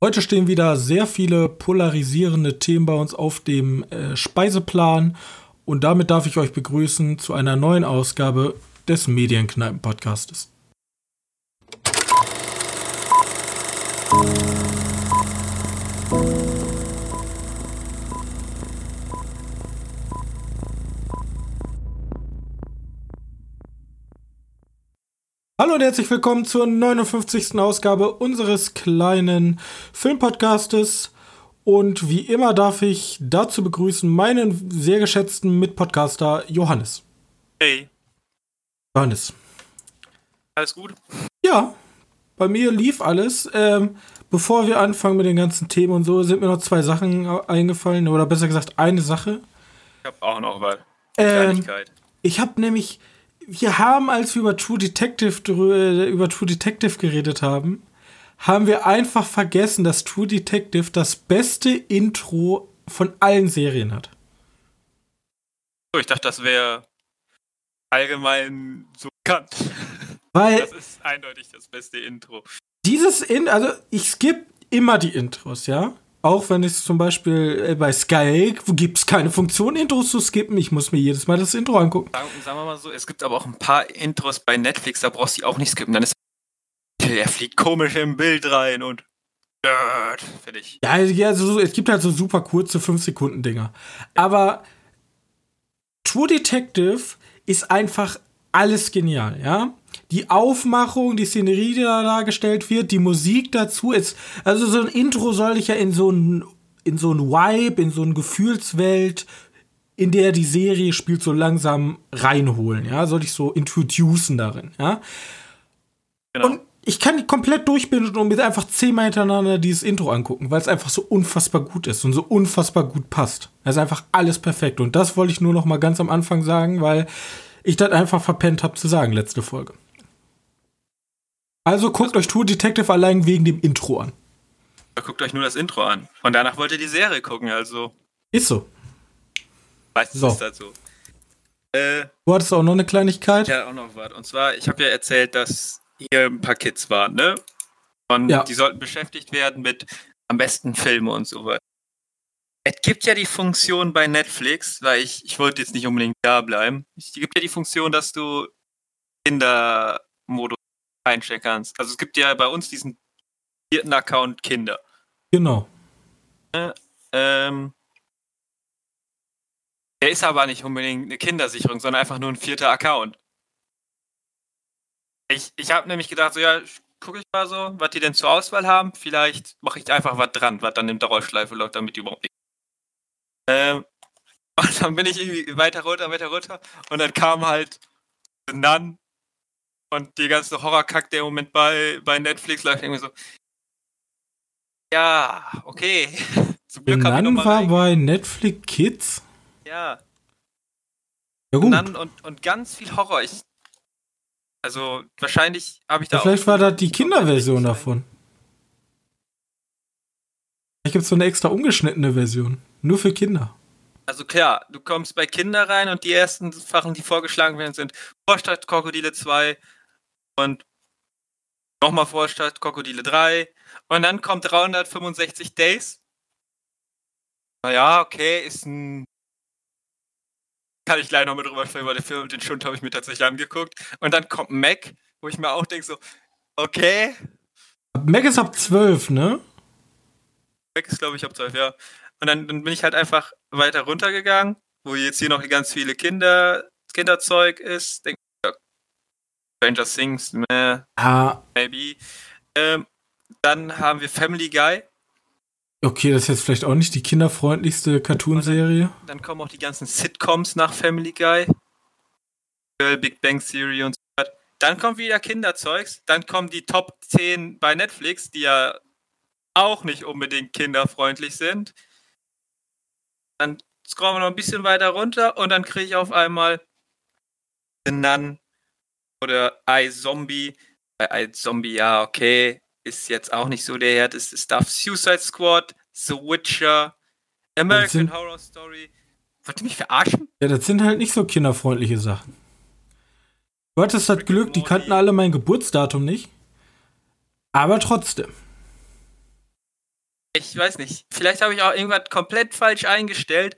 Heute stehen wieder sehr viele polarisierende Themen bei uns auf dem äh, Speiseplan und damit darf ich euch begrüßen zu einer neuen Ausgabe des Medienkneipen-Podcastes. Hallo und herzlich willkommen zur 59. Ausgabe unseres kleinen Filmpodcastes. Und wie immer darf ich dazu begrüßen meinen sehr geschätzten Mitpodcaster Johannes. Hey. Johannes. Alles gut? Ja, bei mir lief alles. Ähm, bevor wir anfangen mit den ganzen Themen und so, sind mir noch zwei Sachen eingefallen. Oder besser gesagt, eine Sache. Ich habe auch noch was. Ähm, ich habe nämlich wir haben, als wir über True Detective, äh, über True Detective geredet haben, haben wir einfach vergessen, dass True Detective das beste Intro von allen Serien hat. Ich dachte, das wäre allgemein so bekannt. Weil das ist eindeutig das beste Intro. Dieses In, also ich skippe immer die Intros, ja. Auch wenn es zum Beispiel äh, bei Sky gibt es keine Funktion, Intros zu skippen. Ich muss mir jedes Mal das Intro angucken. Sagen, sagen wir mal so, es gibt aber auch ein paar Intros bei Netflix, da brauchst du auch nicht skippen. Dann ist er fliegt komisch im Bild rein und fertig. Ja, also, es gibt halt so super kurze 5-Sekunden-Dinger. Aber True Detective ist einfach alles genial, ja die Aufmachung, die Szenerie, die da dargestellt wird, die Musik dazu ist, also so ein Intro soll ich ja in so ein, in so ein Vibe, in so eine Gefühlswelt, in der die Serie spielt, so langsam reinholen, ja, soll ich so introducen darin, ja. Genau. Und ich kann komplett durchbinden und mir einfach zehnmal hintereinander dieses Intro angucken, weil es einfach so unfassbar gut ist und so unfassbar gut passt. Es ist einfach alles perfekt. Und das wollte ich nur noch mal ganz am Anfang sagen, weil ich das einfach verpennt habe zu sagen, letzte Folge. Also guckt euch Tour Detective allein wegen dem Intro an. Guckt euch nur das Intro an. Und danach wollt ihr die Serie gucken, also. Ist so. Meistens so. ist das so. Äh, du hattest auch noch eine Kleinigkeit? Ja, auch noch was. Und zwar, ich habe ja erzählt, dass hier ein paar Kids waren, ne? Und ja. die sollten beschäftigt werden mit am besten Filme und so weiter. Es gibt ja die Funktion bei Netflix, weil ich, ich wollte jetzt nicht unbedingt da bleiben. Es gibt ja die Funktion, dass du Kindermodus einstellen kannst. Also es gibt ja bei uns diesen vierten Account Kinder. Genau. Äh, ähm, der ist aber nicht unbedingt eine Kindersicherung, sondern einfach nur ein vierter Account. Ich, ich habe nämlich gedacht, so ja, gucke ich mal so, was die denn zur Auswahl haben. Vielleicht mache ich einfach was dran, was dann in Dauerschleife läuft, damit die überhaupt nicht. Ähm, und dann bin ich irgendwie weiter runter, weiter runter. Und dann kam halt Nun und die ganze Horrorkack, der im Moment bei, bei Netflix läuft, irgendwie so. Ja, okay. Zum Glück habe ich war bei Netflix Kids? Ja. Ja, gut. Und, und, und ganz viel Horror. Ich, also, wahrscheinlich habe ich da. Ja, vielleicht war das die Kinderversion davon. Vielleicht gibt es so eine extra ungeschnittene Version. Nur für Kinder. Also klar, du kommst bei Kinder rein und die ersten Sachen, die vorgeschlagen werden, sind Vorstadt Krokodile 2, und nochmal Vorstadt Krokodile 3 und dann kommt 365 Days. Naja, okay, ist ein. Kann ich gleich noch mit drüber sprechen, weil der Film, den Schund habe ich mir tatsächlich angeguckt. Und dann kommt Mac, wo ich mir auch denke, so, okay. Mac ist ab 12, ne? Mac ist, glaube ich, ab 12, ja. Und dann, dann bin ich halt einfach weiter runtergegangen, wo jetzt hier noch ganz viele Kinder, Kinderzeug ist. Denk, Stranger Things, meh, ah. maybe. Ähm, dann haben wir Family Guy. Okay, das ist jetzt vielleicht auch nicht die kinderfreundlichste Cartoonserie. Dann, dann kommen auch die ganzen Sitcoms nach Family Guy. Girl, Big Bang Theory und so weiter. Dann kommt wieder Kinderzeugs. Dann kommen die Top 10 bei Netflix, die ja auch nicht unbedingt kinderfreundlich sind. Dann scrollen wir noch ein bisschen weiter runter und dann kriege ich auf einmal The Nun, oder iZombie. Bei iZombie, ja, okay, ist jetzt auch nicht so der härteste Stuff. Suicide Squad, The Witcher, American sind, Horror Story. Wollt ihr mich verarschen? Ja, das sind halt nicht so kinderfreundliche Sachen. Du hattest das Glück, die kannten alle mein Geburtsdatum nicht. Aber trotzdem. ich weiß nicht, vielleicht habe ich auch irgendwas komplett falsch eingestellt,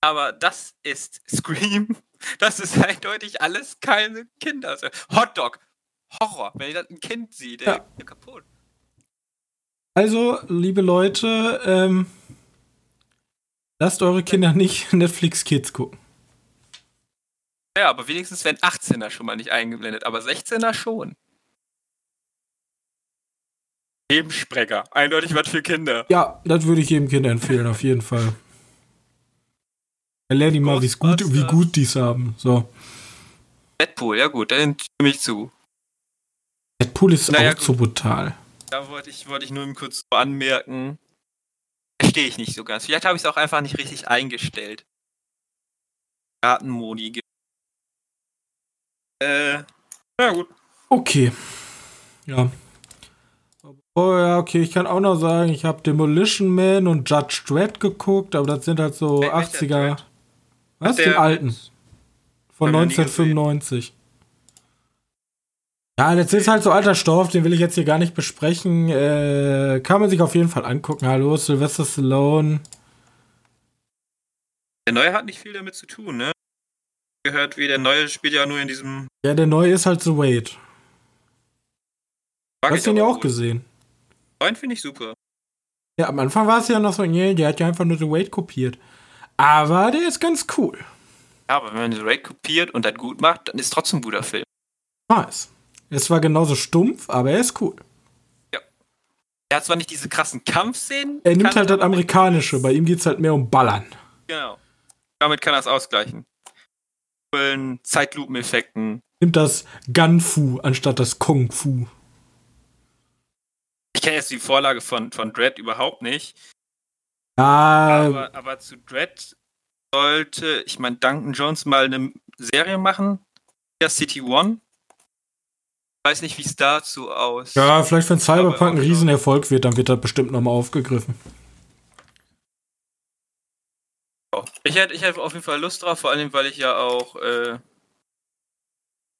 aber das ist Scream. Das ist eindeutig alles keine Kinder. Hotdog, Horror, wenn ich das ein Kind der ja. kaputt. Also, liebe Leute, ähm, lasst eure Kinder nicht Netflix Kids gucken. Ja, aber wenigstens werden 18er schon mal nicht eingeblendet, aber 16er schon. Lebenssprenger. Eindeutig was für Kinder. Ja, das würde ich jedem Kind empfehlen, auf jeden Fall. Erlerne die mal, gut, wie gut die es haben. So. Deadpool, ja gut, dann stimme ich zu. Deadpool ist naja, auch gut. zu brutal. Da wollte ich, wollte ich nur kurz so anmerken. Verstehe ich nicht so ganz. Vielleicht habe ich es auch einfach nicht richtig eingestellt. Gartenmodi. Äh, ja gut. Okay. Ja. Oh ja, okay, ich kann auch noch sagen, ich habe Demolition Man und Judge Dredd geguckt, aber das sind halt so Wer 80er. Was? Den alten. Von 1995. Ja, das ist halt so alter Stoff, den will ich jetzt hier gar nicht besprechen. Äh, kann man sich auf jeden Fall angucken. Hallo, Sylvester Stallone. Der neue hat nicht viel damit zu tun, ne? Gehört wie der neue spielt ja nur in diesem. Ja, der neue ist halt The Wait. Hast du den ja auch gut. gesehen? Neuen finde ich super. Ja, am Anfang war es ja noch so, nee, der hat ja einfach nur The Wait kopiert. Aber der ist ganz cool. Ja, aber wenn man The Wait kopiert und das gut macht, dann ist es trotzdem ein guter Film. Nice. Es war genauso stumpf, aber er ist cool. Ja. Er hat zwar nicht diese krassen Kampfszenen. Er nimmt halt das Amerikanische, bei ihm geht es halt mehr um Ballern. Genau. Damit kann er es ausgleichen. Coolen Zeitlupeneffekten. Nimmt das Gun-Fu anstatt das Kung-Fu. Ich kenne jetzt die Vorlage von, von Dread überhaupt nicht. Ah. Aber, aber zu Dread sollte, ich meine, Duncan Jones mal eine Serie machen. Ja, City One. Ich weiß nicht, wie es dazu aus. Ja, vielleicht wenn Cyberpunk ein Riesenerfolg wird, dann wird das bestimmt nochmal aufgegriffen. Ich hätte, ich auf jeden Fall Lust drauf, vor allem, weil ich ja auch äh,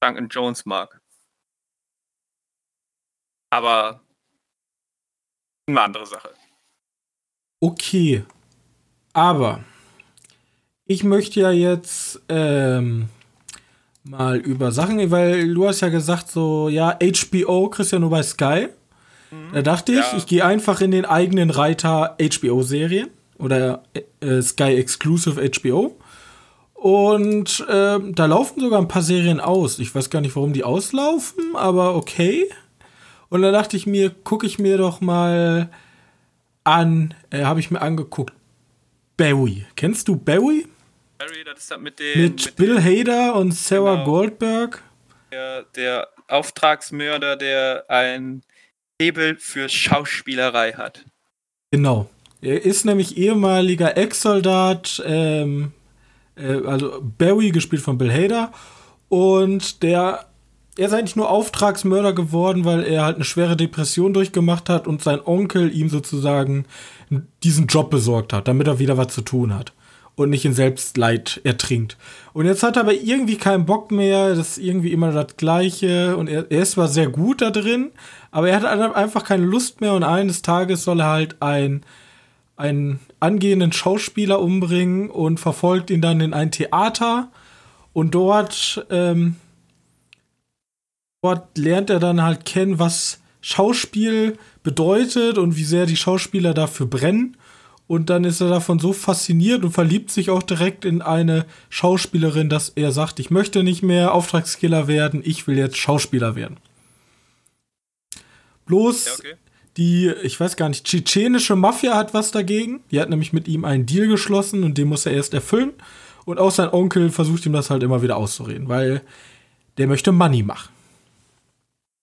Duncan Jones mag. Aber eine andere Sache. Okay. Aber ich möchte ja jetzt ähm, mal über Sachen, weil du hast ja gesagt, so, ja, HBO kriegst ja nur bei Sky. Mhm. Da dachte ich, ja. ich gehe einfach in den eigenen Reiter HBO-Serien oder äh, Sky Exclusive HBO. Und äh, da laufen sogar ein paar Serien aus. Ich weiß gar nicht, warum die auslaufen, aber okay. Und dann dachte ich mir, gucke ich mir doch mal an, äh, habe ich mir angeguckt, Barry. Kennst du Barry? Barry, das ist mit dem. Mit, mit Bill Hader und Sarah genau, Goldberg. Der, der Auftragsmörder, der ein Hebel für Schauspielerei hat. Genau. Er ist nämlich ehemaliger Ex-Soldat, ähm, äh, also Barry, gespielt von Bill Hader. Und der er ist eigentlich nur Auftragsmörder geworden, weil er halt eine schwere Depression durchgemacht hat und sein Onkel ihm sozusagen diesen Job besorgt hat, damit er wieder was zu tun hat und nicht in Selbstleid ertrinkt. Und jetzt hat er aber irgendwie keinen Bock mehr, das ist irgendwie immer das Gleiche und er, er ist zwar sehr gut da drin, aber er hat einfach keine Lust mehr und eines Tages soll er halt ein, einen angehenden Schauspieler umbringen und verfolgt ihn dann in ein Theater und dort ähm, dort lernt er dann halt kennen, was Schauspiel bedeutet und wie sehr die Schauspieler dafür brennen. Und dann ist er davon so fasziniert und verliebt sich auch direkt in eine Schauspielerin, dass er sagt, ich möchte nicht mehr Auftragskiller werden, ich will jetzt Schauspieler werden. Bloß ja, okay. die, ich weiß gar nicht, tschetschenische Mafia hat was dagegen. Die hat nämlich mit ihm einen Deal geschlossen und den muss er erst erfüllen. Und auch sein Onkel versucht ihm das halt immer wieder auszureden, weil der möchte Money machen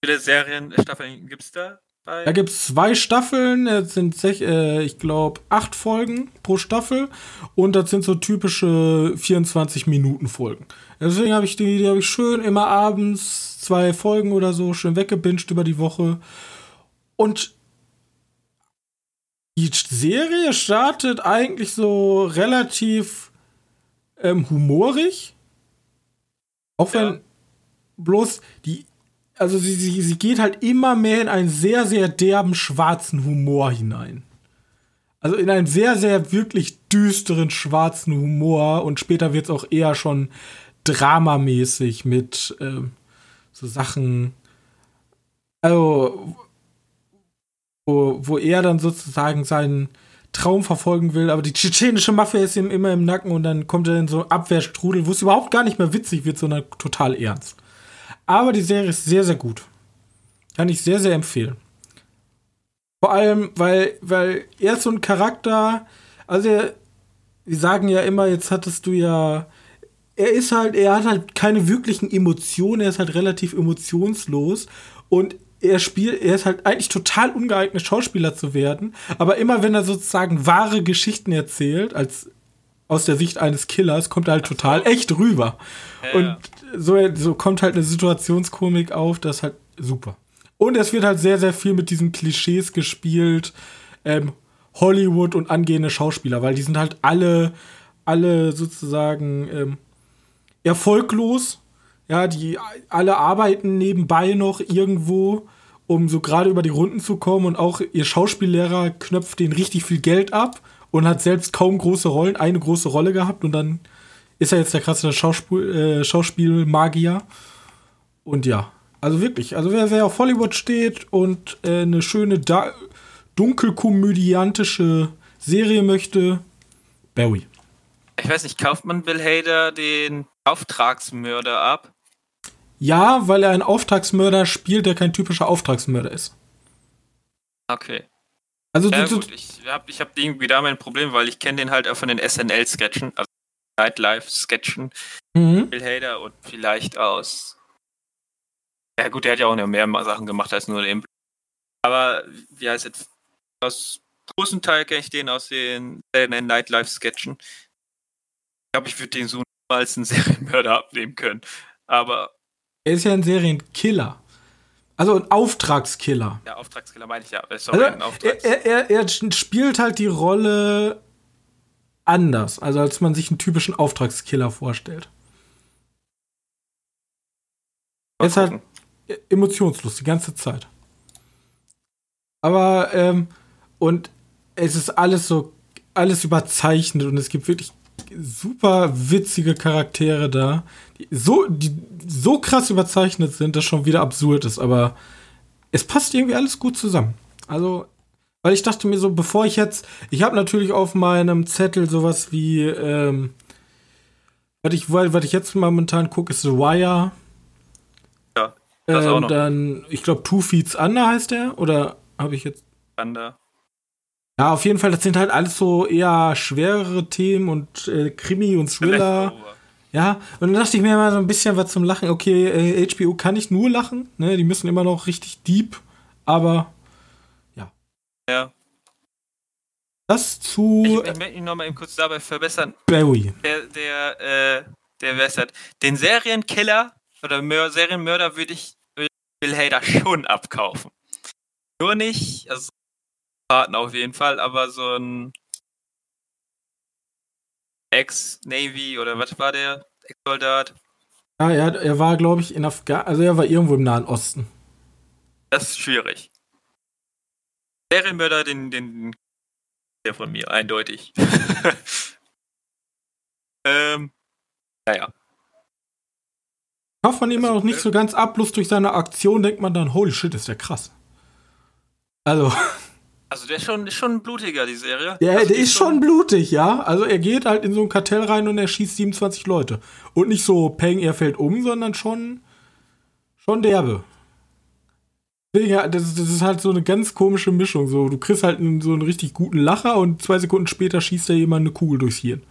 viele Serienstaffeln gibt es da? Bei? Da gibt es zwei Staffeln, es sind sech, äh, ich glaube acht Folgen pro Staffel und das sind so typische 24 Minuten Folgen. Deswegen habe ich die, die habe ich schön immer abends zwei Folgen oder so schön weggebinged über die Woche und die Serie startet eigentlich so relativ ähm, humorig. Auch wenn ja. bloß die also sie, sie, sie geht halt immer mehr in einen sehr, sehr derben schwarzen Humor hinein. Also in einem sehr, sehr wirklich düsteren, schwarzen Humor und später wird es auch eher schon dramamäßig mit ähm, so Sachen, also wo, wo er dann sozusagen seinen Traum verfolgen will, aber die tschetschenische Mafia ist ihm immer im Nacken und dann kommt er in so Abwehrstrudel, wo es überhaupt gar nicht mehr witzig wird, sondern total ernst. Aber die Serie ist sehr, sehr gut. Kann ich sehr, sehr empfehlen. Vor allem, weil, weil er ist so ein Charakter, also er, die sagen ja immer, jetzt hattest du ja, er ist halt, er hat halt keine wirklichen Emotionen, er ist halt relativ emotionslos und er spielt, er ist halt eigentlich total ungeeignet, Schauspieler zu werden, aber immer wenn er sozusagen wahre Geschichten erzählt, als aus der Sicht eines Killers, kommt er halt total echt rüber. Ja, und so, so kommt halt eine Situationskomik auf, das ist halt super. Und es wird halt sehr, sehr viel mit diesen Klischees gespielt. Ähm, Hollywood und angehende Schauspieler, weil die sind halt alle, alle sozusagen ähm, erfolglos. Ja, die alle arbeiten nebenbei noch irgendwo, um so gerade über die Runden zu kommen. Und auch ihr Schauspiellehrer knöpft denen richtig viel Geld ab und hat selbst kaum große Rollen, eine große Rolle gehabt. Und dann ist er jetzt der krasse Schauspiel, äh, Schauspielmagier. Und ja, also wirklich, also wer, wer auf Hollywood steht und äh, eine schöne da dunkelkomödiantische Serie möchte, Barry. Ich weiß nicht, kauft man Bill Hader den Auftragsmörder ab? Ja, weil er einen Auftragsmörder spielt, der kein typischer Auftragsmörder ist. Okay. Also ja, du, gut, ich habe ich hab irgendwie da mein Problem, weil ich kenne den halt auch von den SNL-Sketchen, also Nightlife-Sketchen. Mhm. Bill Hader und vielleicht aus ja gut, der hat ja auch noch mehr Sachen gemacht als nur den. Aber wie heißt es? Aus großen Teil kenne ich den aus den, den Nightlife-Sketchen. Ich glaube, ich würde den so als einen Serienmörder abnehmen können. Aber. Er ist ja ein Serienkiller. Also ein Auftragskiller. Ja, Auftragskiller meine ich ja. Äh, sorry, also, Auftrags er, er, er spielt halt die Rolle anders, also als man sich einen typischen Auftragskiller vorstellt. Er ist halt emotionslos die ganze Zeit. Aber, ähm, und es ist alles so, alles überzeichnet und es gibt wirklich super witzige Charaktere da, die so, die so krass überzeichnet sind, dass schon wieder absurd ist, aber es passt irgendwie alles gut zusammen. Also, weil ich dachte mir so, bevor ich jetzt, ich habe natürlich auf meinem Zettel sowas wie, ähm, was ich, was ich jetzt momentan gucke, ist The Wire. Das ähm, auch noch. Dann, ich glaube, Two Feeds Under heißt der. Oder habe ich jetzt. Under. Ja, auf jeden Fall, das sind halt alles so eher schwerere Themen und äh, Krimi und Thriller. Ja, und dann dachte ich mir mal so ein bisschen was zum Lachen. Okay, äh, HBO kann nicht nur lachen, ne? Die müssen immer noch richtig deep, aber ja. Ja. Das zu. Ich, ich möchte mich nochmal eben kurz dabei verbessern. Barry. Der, der, äh, der Westert. Den Serienkiller oder Mör Serienmörder würde ich Bill Hader schon abkaufen. Nur nicht, also Partner auf jeden Fall, aber so ein Ex-Navy oder was war der? Ex-Soldat? Ja, er, er war, glaube ich, in Afghanistan, also er war irgendwo im Nahen Osten. Das ist schwierig. Serienmörder, den, den, der von mir, eindeutig. ähm, naja. Kauft man immer noch nicht so ganz ab, bloß durch seine Aktion denkt man dann, holy shit, ist der krass. Also. Also der ist schon, ist schon blutiger, die Serie. Ja, also der ist schon, schon blutig, ja. Also er geht halt in so ein Kartell rein und er schießt 27 Leute. Und nicht so peng, er fällt um, sondern schon, schon derbe. Das, ist halt so eine ganz komische Mischung. So, du kriegst halt so einen richtig guten Lacher und zwei Sekunden später schießt da jemand eine Kugel durchs Hirn.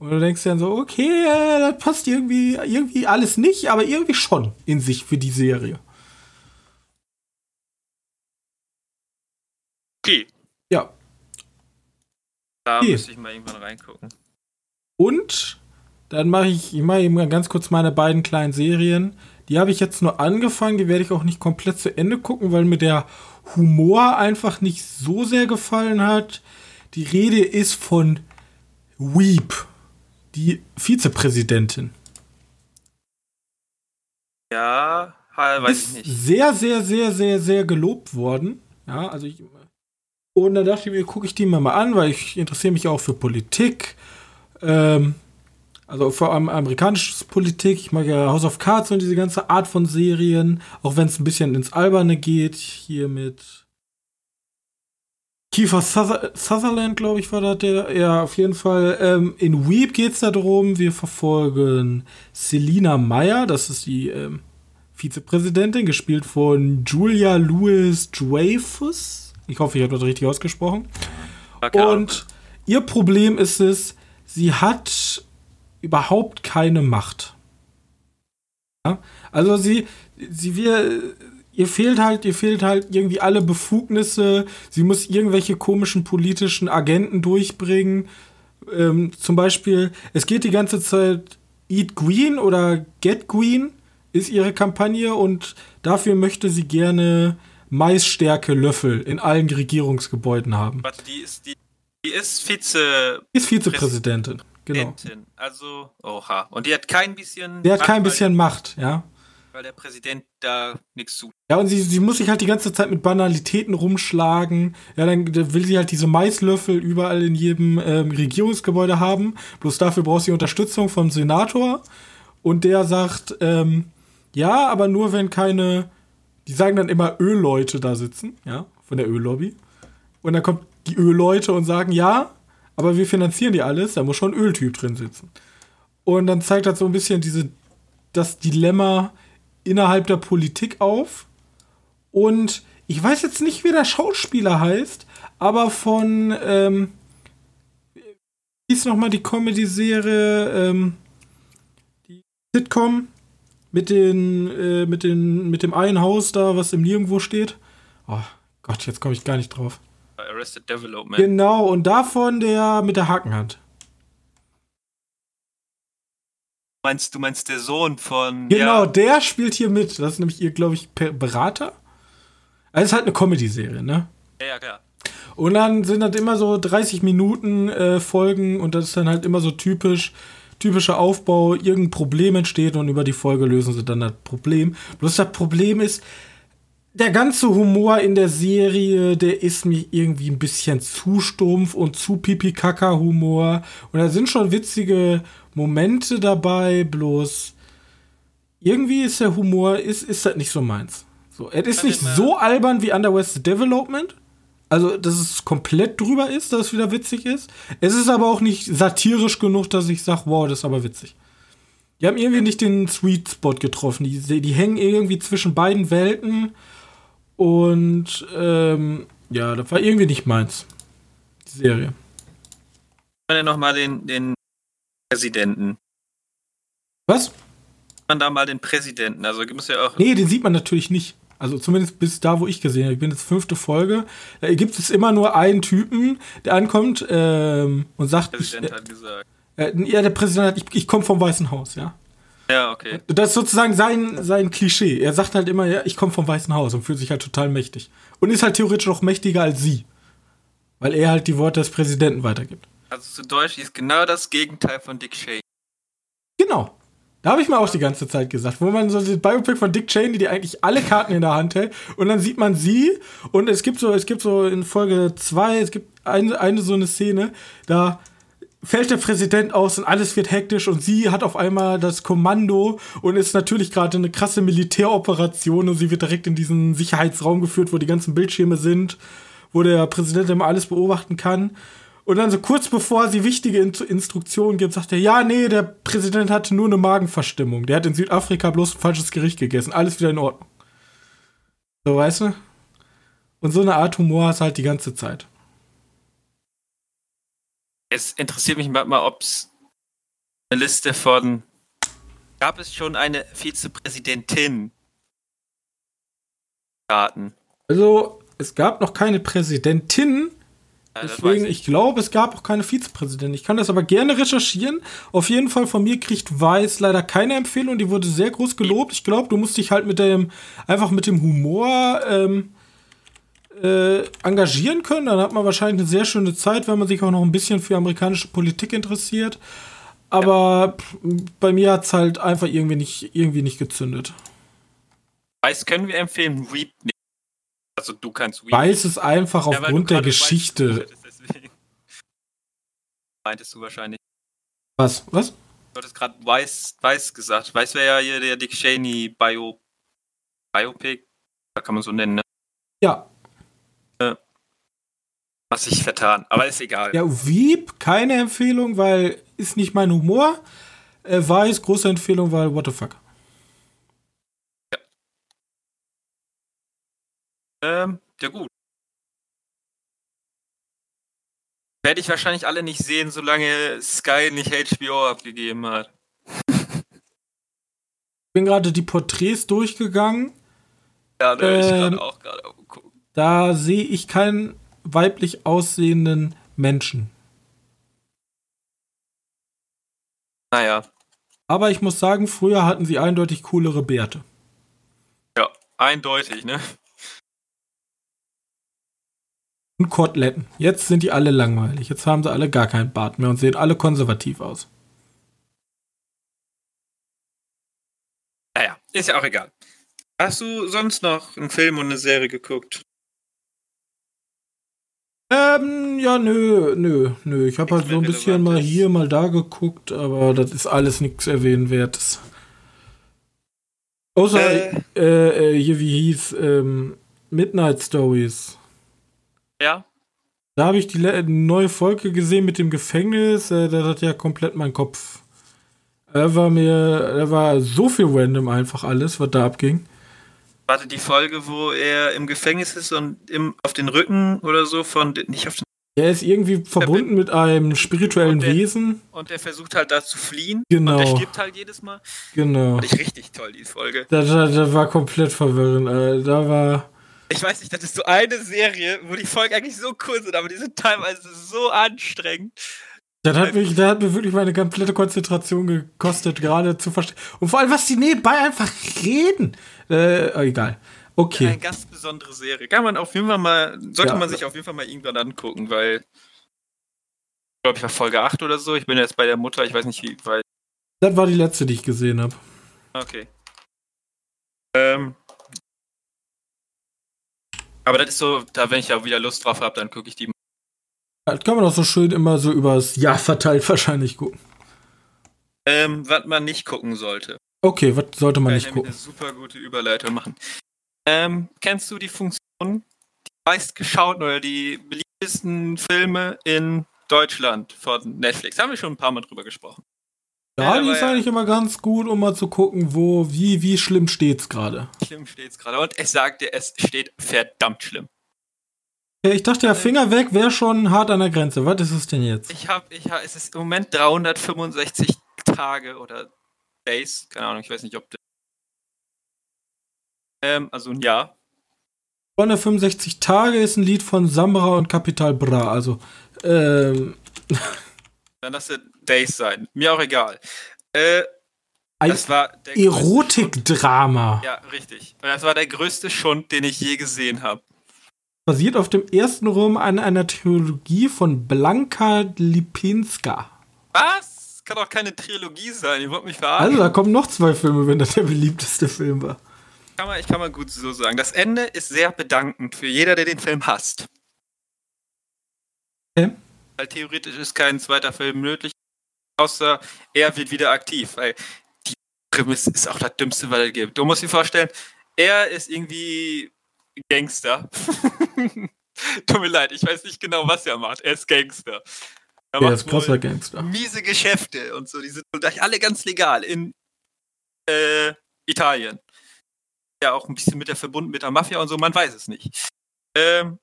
Und du denkst dann so, okay, äh, das passt irgendwie, irgendwie alles nicht, aber irgendwie schon in sich für die Serie. Okay. Ja. Da okay. müsste ich mal irgendwann reingucken. Und dann mache ich, ich mache eben ganz kurz meine beiden kleinen Serien. Die habe ich jetzt nur angefangen, die werde ich auch nicht komplett zu Ende gucken, weil mir der Humor einfach nicht so sehr gefallen hat. Die Rede ist von Weep die Vizepräsidentin. Ja, weiß ist ich nicht. Sehr, sehr, sehr, sehr, sehr gelobt worden. Ja, also ich. Und dann dachte ich mir, gucke ich die mir mal an, weil ich interessiere mich auch für Politik. Ähm, also vor allem amerikanische Politik. Ich mag ja House of Cards und diese ganze Art von Serien. Auch wenn es ein bisschen ins Alberne geht. Hier mit Kiefer Sutherland, glaube ich, war das der. Ja, auf jeden Fall. Ähm, in Weep geht es darum, wir verfolgen Selina Meyer, das ist die ähm, Vizepräsidentin, gespielt von Julia Louis Dreyfus. Ich hoffe, ich habe das richtig ausgesprochen. Und ihr Problem ist es, sie hat überhaupt keine Macht. Ja? Also sie, sie wir ihr fehlt halt, ihr fehlt halt irgendwie alle Befugnisse. Sie muss irgendwelche komischen politischen Agenten durchbringen. Ähm, zum Beispiel, es geht die ganze Zeit Eat Green oder Get Green ist ihre Kampagne und dafür möchte sie gerne Maisstärke Löffel in allen Regierungsgebäuden haben. Warte, die ist, die, die ist Vize. Die ist Vizepräsidentin, genau. Also, oha. Und die hat kein bisschen. Die hat kein bisschen Macht, ja weil der Präsident da nichts zu. Ja, und sie, sie muss sich halt die ganze Zeit mit Banalitäten rumschlagen. Ja, dann will sie halt diese Maislöffel überall in jedem ähm, Regierungsgebäude haben. Bloß dafür braucht sie Unterstützung vom Senator. Und der sagt, ähm, ja, aber nur wenn keine, die sagen dann immer Ölleute da sitzen, ja, von der Öllobby. Und dann kommt die Ölleute und sagen, ja, aber wir finanzieren die alles, da muss schon ein Öltyp drin sitzen. Und dann zeigt das so ein bisschen diese, das Dilemma, innerhalb der Politik auf. Und ich weiß jetzt nicht, wie der Schauspieler heißt, aber von, ähm, wie ist nochmal die Comedy-Serie, ähm, die Sitcom mit den, äh, mit den, mit dem einen Haus da, was im Nirgendwo steht. Oh Gott, jetzt komme ich gar nicht drauf. Arrested Development. Genau, und davon der mit der Hakenhand. meinst, du meinst der Sohn von. Genau, ja. der spielt hier mit. Das ist nämlich ihr, glaube ich, Berater. Also es ist halt eine Comedy-Serie, ne? Ja, ja, klar. Und dann sind das immer so 30 Minuten äh, Folgen und das ist dann halt immer so typisch, typischer Aufbau, irgendein Problem entsteht und über die Folge lösen sie dann das Problem. Bloß das Problem ist, der ganze Humor in der Serie, der ist mir irgendwie ein bisschen zu stumpf und zu pipi-kaka-Humor. Und da sind schon witzige Momente dabei, bloß irgendwie ist der Humor, ist, ist das nicht so meins. So, es ist nicht so albern wie Under West Development. Also, dass es komplett drüber ist, dass es wieder witzig ist. Es ist aber auch nicht satirisch genug, dass ich sage, wow, das ist aber witzig. Die haben irgendwie nicht den Sweet Spot getroffen. Die, die hängen irgendwie zwischen beiden Welten. Und ähm, ja, das war irgendwie nicht meins. Die Serie. Ich kann ja nochmal den, den Präsidenten. Was? Man da mal den Präsidenten, also gibt es ja auch. Nee, den sieht man natürlich nicht. Also zumindest bis da, wo ich gesehen habe. Ich bin jetzt fünfte Folge. Da gibt es immer nur einen Typen, der ankommt ähm, und sagt. Der Präsident ich, hat gesagt. Äh, ja, der Präsident hat, ich, ich komme vom Weißen Haus, ja. Ja, okay. Das ist sozusagen sein, sein Klischee. Er sagt halt immer, ja, ich komme vom Weißen Haus und fühlt sich halt total mächtig. Und ist halt theoretisch noch mächtiger als sie. Weil er halt die Worte des Präsidenten weitergibt. Also zu Deutsch ist genau das Gegenteil von Dick Cheney. Genau. Da habe ich mir auch die ganze Zeit gesagt, wo man so das Biopic von Dick Cheney, die eigentlich alle Karten in der Hand hält, und dann sieht man sie und es gibt so, es gibt so in Folge 2, es gibt eine, eine so eine Szene, da fällt der Präsident aus und alles wird hektisch und sie hat auf einmal das Kommando und ist natürlich gerade eine krasse Militäroperation und sie wird direkt in diesen Sicherheitsraum geführt, wo die ganzen Bildschirme sind, wo der Präsident immer alles beobachten kann. Und dann so kurz bevor sie wichtige In Instruktionen gibt, sagt er, ja, nee, der Präsident hatte nur eine Magenverstimmung. Der hat in Südafrika bloß ein falsches Gericht gegessen. Alles wieder in Ordnung. So, weißt du? Und so eine Art Humor hast halt die ganze Zeit. Es interessiert mich mal, ob es eine Liste von. Gab es schon eine Vizepräsidentin? Daten. Also, es gab noch keine Präsidentin, Deswegen, ich, ich glaube, es gab auch keine Vizepräsidentin. Ich kann das aber gerne recherchieren. Auf jeden Fall von mir kriegt Weiß leider keine Empfehlung. Die wurde sehr groß gelobt. Ich glaube, du musst dich halt mit dem, einfach mit dem Humor ähm, äh, engagieren können. Dann hat man wahrscheinlich eine sehr schöne Zeit, wenn man sich auch noch ein bisschen für amerikanische Politik interessiert. Aber ja. bei mir hat es halt einfach irgendwie nicht, irgendwie nicht gezündet. Weiß können wir empfehlen, Reap nicht. Also du kannst Weep. Weiß es einfach Ja, aufgrund der Geschichte. deswegen. Meintest du wahrscheinlich. Was? Was? Du hattest gerade Weiß, Weiß gesagt. Weiß wäre ja hier der Dick Cheney Bio, Biopic. Da kann man so nennen, ne? Ja. Was sich vertan. Aber ist egal. Ja, Wieb, keine Empfehlung, weil ist nicht mein Humor. Äh, Weiß, große Empfehlung, weil what the fuck. Ähm, ja gut. Werde ich wahrscheinlich alle nicht sehen, solange Sky nicht HBO abgegeben hat. Ich bin gerade die Porträts durchgegangen. Ja, da bin ich Ähm, gerade auch gerade gucken. Da sehe ich keinen weiblich aussehenden Menschen. Naja, Aber ich muss sagen, früher hatten sie eindeutig coolere Bärte. ja, eindeutig, ne? Und Koteletten. Jetzt sind die alle langweilig. Jetzt haben sie alle gar keinen Bart mehr und sehen alle konservativ aus. Naja, ist ja auch egal. Hast du sonst noch einen Film und eine Serie geguckt? Ähm, ja, nö, nö, nö. Ich habe halt so ein bisschen mal hier, mal da geguckt, aber das ist alles nichts Erwähnenswertes. Außer, Äh. äh, äh, hier, wie hieß, ähm, Midnight Stories. Ja? Da habe ich die neue Folge gesehen mit dem Gefängnis. Äh, das hat ja komplett meinen Kopf. Da war mir, da war so viel random einfach alles, was da abging. Warte, die Folge, wo er im Gefängnis ist und im, auf den Rücken oder so von, nicht auf den, Er ist irgendwie verbunden mit einem spirituellen Und der- Wesen. und er versucht halt da zu fliehen. Genau. Und er stirbt halt jedes Mal. Genau. Fand ich richtig toll, die Folge. Das, das, das war komplett verwirrend. Äh, da war. Ich weiß nicht, das ist so eine Serie, wo die Folgen eigentlich so cool sind, aber die sind teilweise so anstrengend. Das hat, mich, das hat mir wirklich meine komplette Konzentration gekostet, gerade zu verstehen. Und vor allem, was die nebenbei einfach reden. Äh, egal. Okay. Eine ganz besondere Serie. Kann man auf jeden Fall mal, sollte Ja. man sich auf jeden Fall mal irgendwann angucken, weil ich glaube, ich war Folge 8 oder so. Ich bin jetzt bei der Mutter, ich weiß nicht wie weit. Das war die letzte, die ich gesehen habe. Okay. Ähm. Aber das ist so, da wenn ich ja wieder Lust drauf habe, dann gucke ich die. Das kann man auch so schön immer so übers Jahr verteilt wahrscheinlich gucken. Ähm, was man nicht gucken sollte. Okay, was sollte man nicht ich gucken? eine super gute Überleitung machen. Ähm, kennst du die Funktion, die meistgeschauten oder die beliebtesten Filme in Deutschland von Netflix? Haben wir schon ein paar Mal drüber gesprochen. Ja, Ja, die ist eigentlich immer ganz gut, um mal zu gucken, wo, wie, wie schlimm steht's gerade. Schlimm steht's gerade. Und ich sag dir, es steht verdammt schlimm. Ich dachte, der Finger weg wäre schon hart an der Grenze. Was ist es denn jetzt? Ich habe, ich hab, es ist im Moment 365 Tage oder Days, keine Ahnung, ich weiß nicht, ob das. Ähm, also ein Jahr. 265 Tage ist ein Lied von Samra und Capital Bra. Also, ähm, Dann lass es Days sein. Mir auch egal. Äh, ein das war der größte Schund- Erotikdrama. Ja, richtig. Und das war der größte Schund, den ich je gesehen habe. Basiert auf dem ersten Rom an einer Trilogie von Blanka Lipinska. Was? Kann doch keine Trilogie sein. Ihr wollt mich Also, verarschen. da kommen noch zwei Filme, wenn das der beliebteste Film war. kann man, ich kann mal gut so sagen. Das Ende ist sehr bedankend für jeder, der den Film hasst. Okay. Weil theoretisch ist kein zweiter Film nötig, außer er wird wieder aktiv. Weil die Prämisse ist auch das Dümmste, was es gibt. Du musst dir vorstellen, er ist irgendwie Gangster. Tut mir leid, ich weiß nicht genau, was er macht. Er ist Gangster. Er macht ist krasser Gangster. miese Geschäfte und so. Die sind alle ganz legal in äh, Italien. Ja, auch ein bisschen mit der verbunden mit der Mafia und so, man weiß es nicht. Ähm,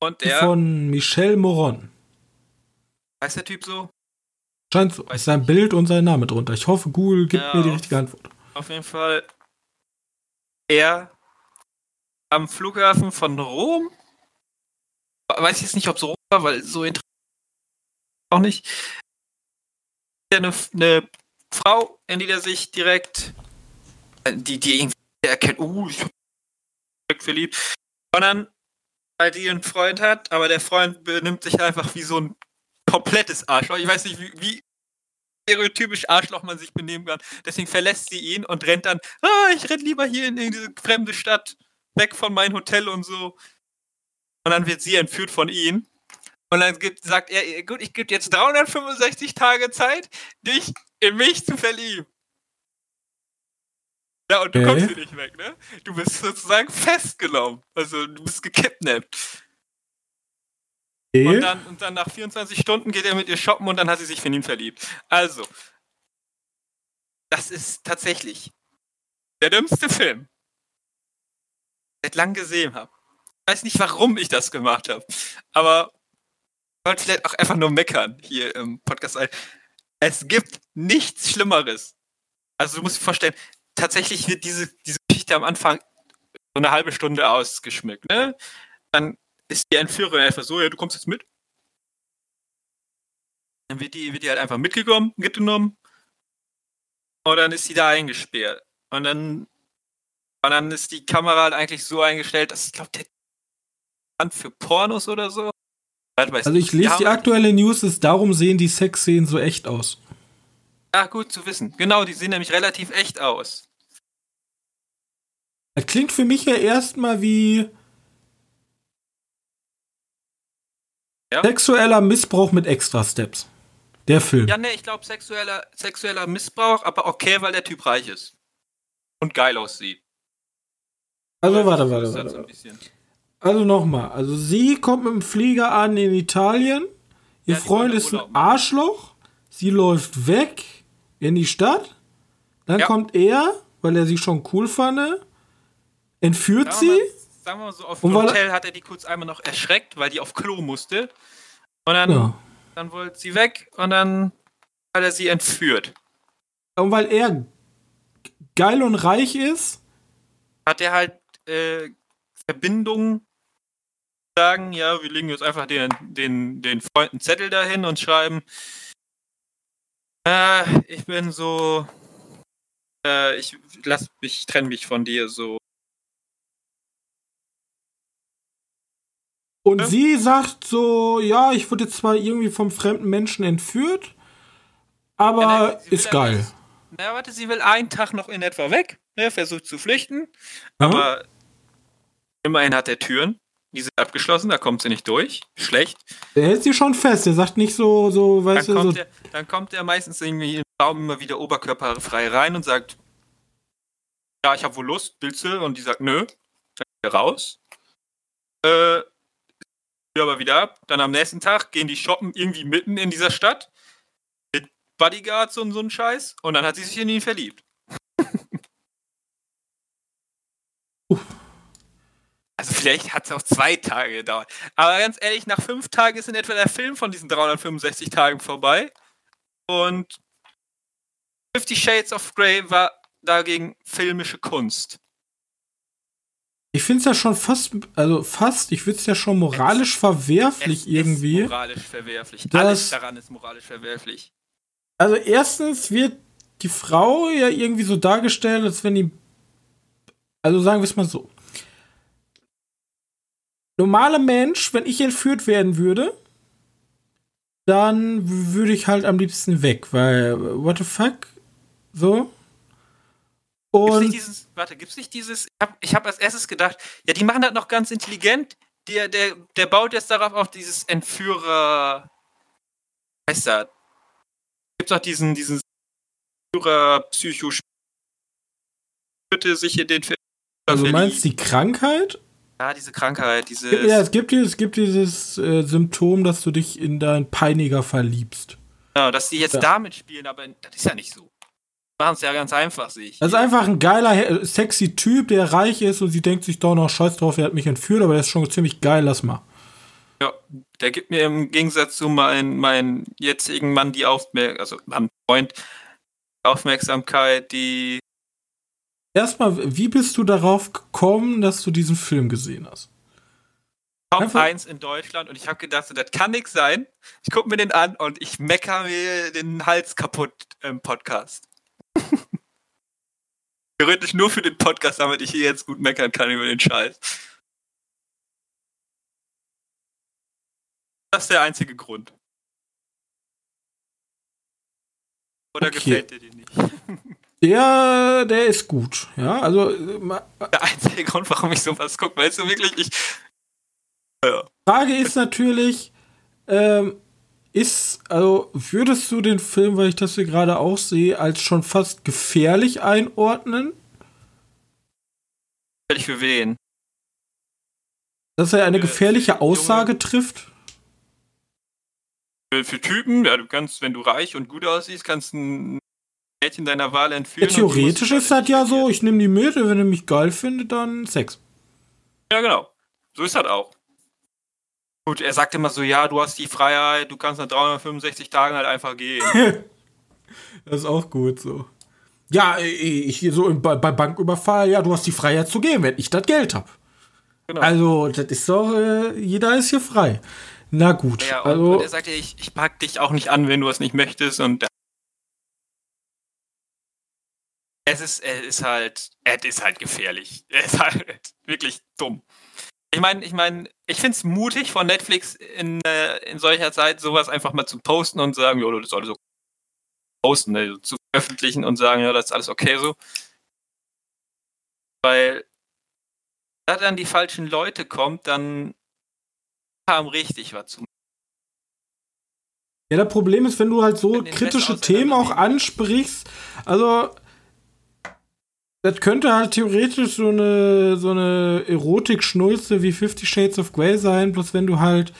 und der, Von Michel Moron. Heißt der Typ so? Scheint so. Weiß Ist sein. Bild und sein Name drunter. Ich hoffe, Google gibt Ja, mir die richtige Antwort. Auf jeden Fall er am Flughafen von Rom. Weiß ich jetzt nicht, ob es Rom war, weil so interessant auch nicht. Eine, eine Frau, in die er sich direkt, äh, die, die irgendwie erkennt, uh, ich hab direkt verliebt. Dann, weil die einen Freund hat, aber der Freund benimmt sich einfach wie so ein komplettes Arschloch. Ich weiß nicht, wie, wie stereotypisch Arschloch man sich benehmen kann. Deswegen verlässt sie ihn und rennt dann, ah, ich renn lieber hier in, diese fremde Stadt. weg von meinem Hotel und so. Und dann wird sie entführt von ihm. Und dann gibt, sagt er, gut, ich gebe jetzt 365 Tage Zeit, dich in mich zu verlieben. Ja, und du Okay. kommst hier nicht weg, ne? Du bist sozusagen festgenommen. Also du bist gekidnappt. Okay. Und dann, und dann nach 24 Stunden geht er mit ihr shoppen und dann hat sie sich in ihn verliebt. Also, das ist tatsächlich der dümmste Film, den ich seit lang gesehen habe. Ich weiß nicht, warum ich das gemacht habe, aber ich wollte vielleicht auch einfach nur meckern hier im Podcast. Es gibt nichts Schlimmeres. Also du musst dir vorstellen, tatsächlich wird diese, diese Geschichte am Anfang so eine halbe Stunde ausgeschmückt. Ne? Dann ist die Entführerin einfach so, ja, du kommst jetzt mit. Dann wird die, wird die halt einfach mitgenommen, mitgenommen. Und dann ist sie da eingesperrt. Und dann, und dann ist die Kamera halt eigentlich so eingestellt, dass ich glaube, der Hand für Pornos oder so. Also ich lese Ja, die aktuelle News, ist darum sehen die Sexszenen so echt aus. Ah, gut zu wissen. Genau, die sehen nämlich relativ echt aus. Das klingt für mich ja erstmal wie Ja? sexueller Missbrauch mit Extra-Steps. Der Film. Ja, ne, ich glaube sexueller, sexueller Missbrauch, aber okay, weil der Typ reich ist. Und geil aussieht. also warte, warte, warte. warte. Also nochmal. Also sie kommt mit dem Flieger an in Italien. Ihr Ja, Freund ist ein. Arschloch. Sie läuft weg in die Stadt. Dann Ja. kommt er, weil er sie schon cool fand, entführt wir, sie. Sagen wir mal so, auf dem Hotel hat er die kurz einmal noch erschreckt, weil die auf Klo musste. Und dann, Ja. dann wollte sie weg und dann hat er sie entführt. Und weil er geil und reich ist, Hat er halt äh, Verbindungen sagen, ja, wir legen jetzt einfach den, den, den Freunden Zettel dahin und schreiben, äh, ich bin so, äh, ich lass mich, trenne mich von dir so. Und Ja. sie sagt so, ja, ich wurde jetzt zwar irgendwie vom fremden Menschen entführt, aber Ja, nein, ist geil. nicht- Na, warte, sie will einen Tag noch in etwa weg, ne, versucht zu flüchten, Ja? aber immerhin hat er Türen, die sind abgeschlossen, da kommt sie nicht durch, schlecht. Er hält sie schon fest. Er sagt nicht so, so, Dann weißt du, so, kommt, er, dann kommt er meistens irgendwie im Raum immer wieder oberkörperfrei rein und sagt, ja, ich habe wohl Lust, willst du? Und die sagt, nö, dann geht er raus. Äh, ja, aber wieder ab. Dann am nächsten Tag gehen die shoppen irgendwie mitten in dieser Stadt mit Bodyguards und so ein Scheiß und dann hat sie sich in ihn verliebt. Also vielleicht hat es auch zwei Tage gedauert. Aber ganz ehrlich, nach fünf Tagen ist in etwa der Film von diesen 365 Tagen vorbei. Und Fifty Shades of Grey war dagegen filmische Kunst. Ich finde es ja schon fast, also fast, ich würde es ja schon moralisch verwerflich Es irgendwie. Ist moralisch verwerflich. Das- Alles daran ist moralisch verwerflich. Also erstens wird die Frau ja irgendwie so dargestellt, als wenn die. Also sagen wir es mal so. Normaler Mensch, wenn ich entführt werden würde, dann würde ich halt am liebsten weg, weil what the fuck? So. Gibt's Und nicht dieses, warte, gibt's nicht dieses, ich habe ich hab als erstes gedacht, ja, die machen das noch ganz intelligent. Der, der, der baut jetzt darauf auf dieses Entführer, heißt das? Gibt's auch diesen, diesen Entführer Psycho bitte sich hier den Film also du meinst die Krankheit? Ja, diese Krankheit, diese. Ja, es gibt, dieses- es gibt dieses äh, Symptom, dass du dich in deinen Peiniger verliebst. Genau, dass die jetzt Ja. damit spielen, aber das ist ja nicht so. Machen es ja ganz einfach, sehe ich. Also einfach ein geiler, he- sexy Typ, der reich ist und sie denkt sich doch noch, scheiß drauf, er hat mich entführt, aber der ist schon ziemlich geil, lass mal. Ja, der gibt mir im Gegensatz zu meinem meinen jetzigen Mann die Aufmerksamkeit, also Mann, Freund, Aufmerksamkeit, die. Erstmal, wie bist du darauf gekommen, dass du diesen Film gesehen hast? Top Einfach- 1 in Deutschland und ich habe gedacht, so, das kann nix sein. Ich gucke mir den an und ich mecker mir den Hals kaputt im Podcast. Theoretisch nur für den Podcast, damit ich hier jetzt gut meckern kann über den Scheiß. Das ist der einzige Grund. Oder Okay. gefällt dir den nicht? Der, der ist gut, ja. Also äh, Der einzige Grund, warum ich sowas gucke, weißt du wirklich, ich. Ja. Frage ist natürlich, ähm, ist, also würdest du den Film, weil ich das hier gerade auch sehe, als schon fast gefährlich einordnen? Gefährlich für wen? Dass er eine Für- gefährliche Aussage trifft? Für, für Typen, ja, du kannst, wenn du reich und gut aussiehst, kannst ein Mädchen deiner Wahl Ja, entführen. die theoretisch ist das ja so, ich nehme die mit, und wenn er mich geil findet, dann Sex. Ja, genau. So ist das auch. Gut, er sagt immer so, ja, du hast die Freiheit, du kannst nach 365 Tagen halt einfach gehen. Das ist auch gut so. Ja, ich hier so im- bei, bei Banküberfall, ja, du hast die Freiheit zu gehen, wenn ich das Geld hab. Genau. Also, das ist doch, äh, jeder ist hier frei. Na gut, ja, und, also, und er sagt ja, ich, ich pack dich auch nicht an, wenn du es nicht möchtest. Und es ist, es ist halt, es ist halt gefährlich. Es ist halt wirklich dumm. Ich meine, ich meine, ich finde es mutig von Netflix in, äh, in solcher Zeit sowas einfach mal zu posten und sagen, ja, das soll so posten, ne, zu veröffentlichen und sagen, ja, das ist alles okay so. Weil da dann die falschen Leute kommt, dann kam richtig was zu ja, das Problem ist, wenn du halt so kritische Themen auch ansprichst, also, das könnte halt theoretisch so eine, so eine Erotik-Schnulze wie Fifty Shades of Grey sein, bloß wenn du halt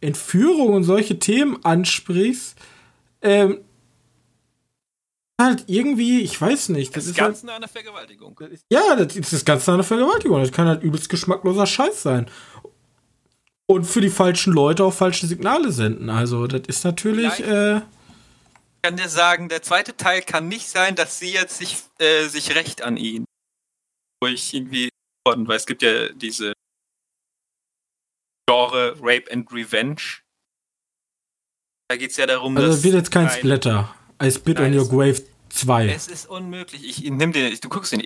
Entführung und solche Themen ansprichst, ähm, halt irgendwie, ich weiß nicht, Das das ist halt, ganz nah an der Vergewaltigung. Ja, das ist das ganz nah an der Vergewaltigung. Das kann halt übelst geschmackloser Scheiß sein. Und für die falschen Leute auch falsche Signale senden. Also, das ist natürlich. Äh, Ich kann dir sagen, der zweite Teil kann nicht sein, dass sie jetzt sich, äh, sich rächt an ihn. Wo ich irgendwie, weil es gibt ja diese Genre Rape and Revenge. Da geht es ja darum, also, dass. es wird jetzt kein ein- Splatter. I spit on your grave 2. Es ist unmöglich. Ich nimm den, du guckst den.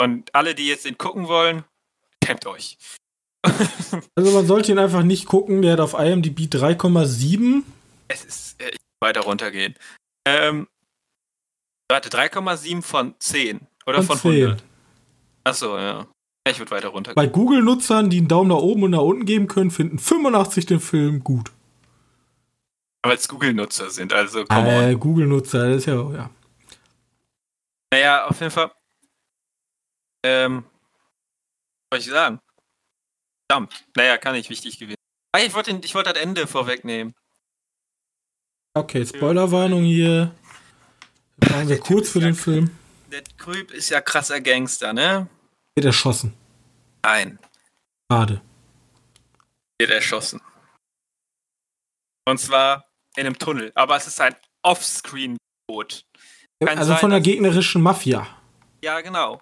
Und alle, die jetzt den gucken wollen, kämmt euch. Also, man sollte ihn einfach nicht gucken. Der hat auf IMDb 3,7. Es ist äh, ich weiter runtergehen. Ähm, warte, 3,7 von 10. Oder von, Von 100. 10. Achso, ja. Ich würde weiter runtergehen. Bei Google-Nutzern, die einen Daumen nach oben und nach unten geben können, finden 85 den Film gut. Weil es Google-Nutzer sind, also on. Äh, Google-Nutzer, das ist ja, ja. Naja, auf jeden Fall. Ähm, was soll ich sagen? Verdammt. Naja, kann nicht wichtig gewesen. Ah, ich wollte ich wollte das Ende vorwegnehmen. Okay, Spoilerwarnung hier. Machen wir kurz für den Film. Der Creep ist ja krasser Gangster, ne? Wird erschossen. Nein. Schade. Wird erschossen. Und zwar in einem Tunnel. Aber es ist ein Offscreen-Tod. Kann also sein, von der gegnerischen Mafia. Ja, genau.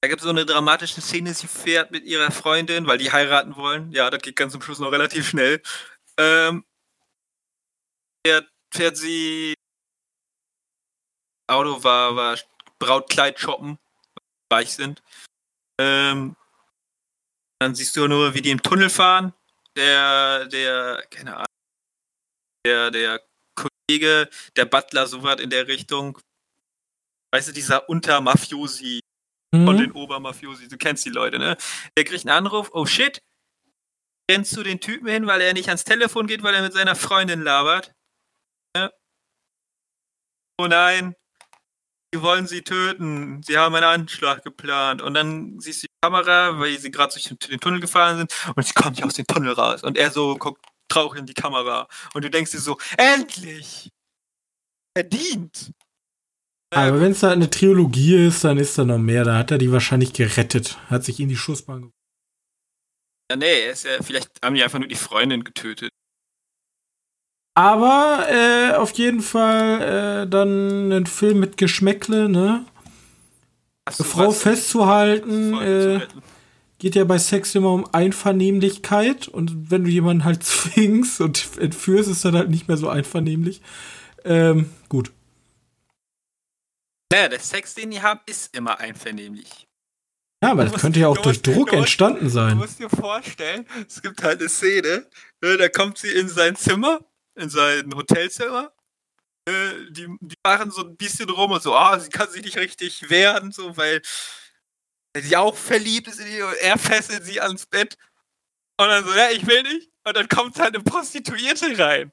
Da gibt es so eine dramatische Szene, sie fährt mit ihrer Freundin, weil die heiraten wollen. Ja, das geht ganz zum Schluss noch relativ schnell. Ähm, fährt, fährt sie. Auto war, war Brautkleid shoppen, weil weich sind. Ähm, dann siehst du nur, wie die im Tunnel fahren. Der, der, keine Ahnung, der, der Kollege, der Butler, sowas in der Richtung. Weißt du, dieser Untermafiosi von Mhm. den Obermafiosi, du kennst die Leute, ne? Der kriegt einen Anruf, oh shit, rennst du den Typen hin, weil er nicht ans Telefon geht, weil er mit seiner Freundin labert? Oh nein, die wollen sie töten, sie haben einen Anschlag geplant. Und dann siehst du die Kamera, weil sie gerade durch den Tunnel gefahren sind und sie kommt nicht aus dem Tunnel raus. Und er so guckt traurig in die Kamera. Und du denkst dir so, endlich! Verdient! Aber wenn es da eine Trilogie ist, dann ist da noch mehr. Da hat er die wahrscheinlich gerettet. Hat sich in die Schussbahn ge Ja, nee, ist ja, vielleicht haben die einfach nur die Freundin getötet. Aber äh, auf jeden Fall äh, dann ein Film mit Geschmäckle, ne? Eine du Frau was? festzuhalten, äh, geht ja bei Sex immer um Einvernehmlichkeit. Und wenn du jemanden halt zwingst und entführst, ist dann halt nicht mehr so einvernehmlich. Ähm, gut. Naja, der Sex, den die haben, ist immer einvernehmlich. Ja, aber Du das könnte ja auch du durch du Druck musst- entstanden Du sein. musst dir vorstellen, es gibt halt eine Szene, ne, da kommt sie in sein Zimmer, in sein Hotelzimmer, äh, die, die machen so ein bisschen rum und so, ah, sie kann sich nicht richtig wehren, so, weil sie auch verliebt ist in die, und er fesselt sie ans Bett. Und dann so, ja, ich will nicht. Und dann kommt halt eine Prostituierte rein.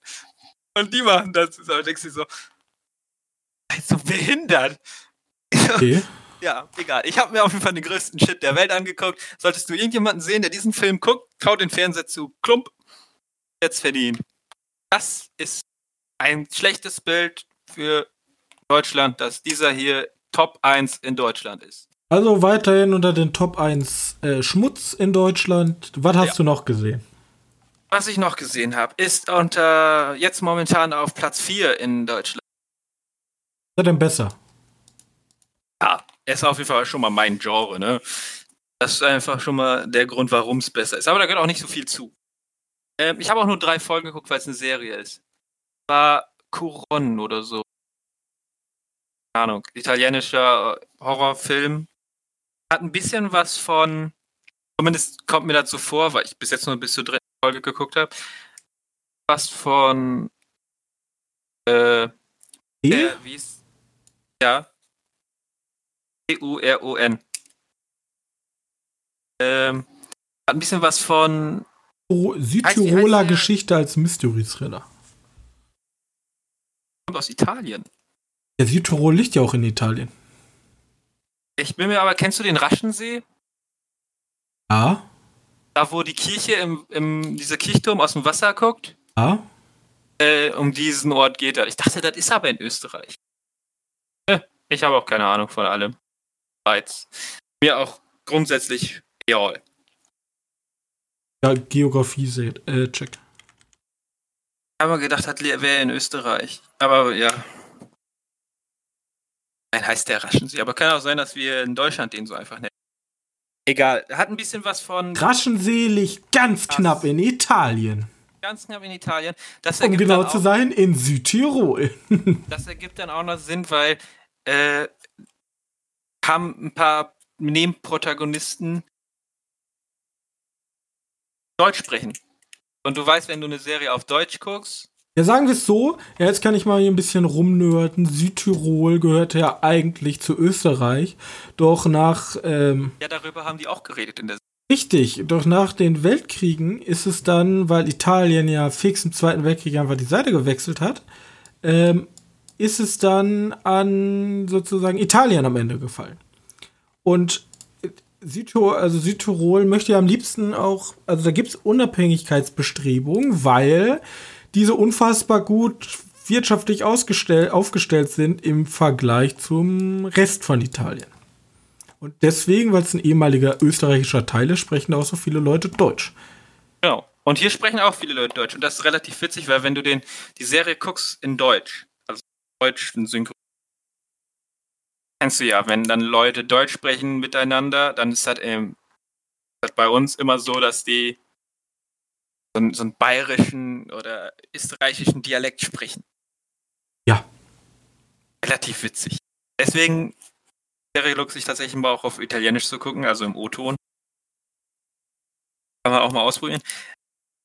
Und die machen das zusammen. Und denkst du so, so behindert. Okay. Ja, egal. Ich habe mir auf jeden Fall den größten Shit der Welt angeguckt. Solltest du irgendjemanden sehen, der diesen Film guckt, kaut den Fernseher zu. Klump. Jetzt verdient. Das ist ein schlechtes Bild für Deutschland, dass dieser hier Top 1 in Deutschland ist. Also weiterhin unter den Top 1 äh, Schmutz in Deutschland. Was hast Ja. du noch gesehen? Was ich noch gesehen habe, ist unter jetzt momentan auf Platz 4 in Deutschland. Ist denn besser? Ja, ist auf jeden Fall schon mal mein Genre, ne? Das ist einfach schon mal der Grund, warum es besser ist. Aber da gehört auch nicht so viel zu. Ähm, ich habe auch nur drei Folgen geguckt, weil es eine Serie ist. War Couron oder so. Keine Ahnung. Italienischer äh, Horrorfilm. Hat ein bisschen was von. Zumindest kommt mir dazu vor, weil ich bis jetzt nur bis zur dritten Folge geguckt habe. Was von. Äh, E? äh, wie ist. Ja. E-U-R-O-N. Ähm, hat ein bisschen was von. Südtiroler Geschichte als Mystery Thriller. Kommt aus Italien. Der Südtirol liegt ja auch in Italien. Ich bin mir aber, kennst du den Raschensee? Ja, Da, wo die Kirche im, im dieser Kirchturm aus dem Wasser guckt? ja. Äh, um diesen Ort geht er. Ich dachte, das ist aber in Österreich. Äh, ich habe auch keine Ahnung von allem. Reiz. Mir auch grundsätzlich egal. Ja, Geografie seht, äh, mal gedacht, das wäre in Österreich. Aber ja. Nein, heißt der Raschensee. Aber kann auch sein, dass wir in Deutschland den so einfach nennen. Egal. Hat ein bisschen was von Raschensee liegt ganz Krass. knapp in Italien. ganz knapp in Italien. Das Um genau dann zu auch, sein, in Südtirol. das ergibt dann auch noch Sinn, weil äh, haben ein paar Nebenprotagonisten Deutsch sprechen. Und du weißt, wenn du eine Serie auf Deutsch guckst, Ja, sagen wir es so, ja, jetzt kann ich mal hier ein bisschen rumnörden. Südtirol gehört ja eigentlich zu Österreich. Doch nach, ähm, ja, darüber haben die auch geredet in der richtig, doch nach den Weltkriegen ist es dann, weil Italien ja fix im Zweiten Weltkrieg einfach die Seite gewechselt hat, ähm, ist es dann an sozusagen Italien am Ende gefallen. Und Südtirol, also Südtirol möchte ja am liebsten auch, also da gibt es Unabhängigkeitsbestrebungen, weil diese unfassbar gut wirtschaftlich aufgestellt sind im Vergleich zum Rest von Italien. Und deswegen, weil es ein ehemaliger österreichischer Teil ist, sprechen da auch so viele Leute Deutsch. Genau. Und hier sprechen auch viele Leute Deutsch. Und das ist relativ witzig, weil wenn du den, die Serie guckst in Deutsch, also Deutsch in Synchro, kennst du ja, wenn dann Leute Deutsch sprechen miteinander, dann ist das, ähm, das bei uns immer so, dass die so, einen- so einen bayerischen oder österreichischen Dialekt sprechen. Ja. Relativ witzig. Deswegen Serie lohnt sich tatsächlich mal auch auf Italienisch zu gucken, also im O-Ton. Kann man auch mal ausprobieren.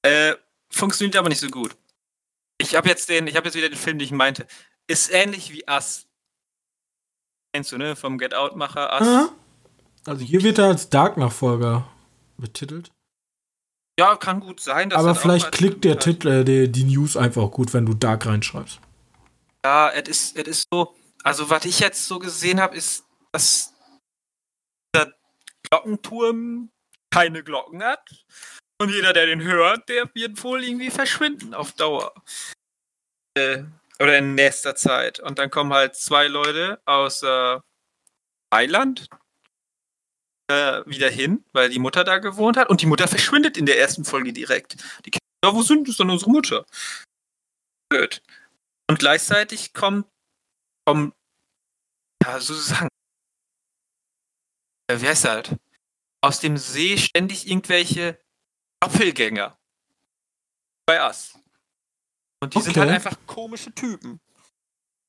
Äh, funktioniert aber nicht so gut. Ich habe jetzt den, ich habe jetzt wieder den Film, den ich meinte. Ist ähnlich wie Us. Kennst du, ne? Vom Get Out-Macher. Aha. Also hier wird er als Dark-Nachfolger betitelt. Ja, kann gut sein. dass Aber vielleicht klickt der Titel, äh, die, die News einfach gut, wenn du Dark reinschreibst. Ja, es ist, es ist so. Also, was ich jetzt so gesehen habe, ist, dass der Glockenturm keine Glocken hat. Und jeder, der den hört, der wird wohl irgendwie verschwinden auf Dauer. Äh, oder in nächster Zeit. Und dann kommen halt zwei Leute aus äh, Mailand äh, wieder hin, weil die Mutter da gewohnt hat. Und die Mutter verschwindet in der ersten Folge direkt. Die Kinder, ja, wo sind ist denn unsere Mutter? Blöd. Und gleichzeitig kommt, kommen, ja, sozusagen, äh, wie heißt das? Aus dem See ständig irgendwelche Doppelgänger. Bei Us. Und die sind Okay. halt einfach komische Typen.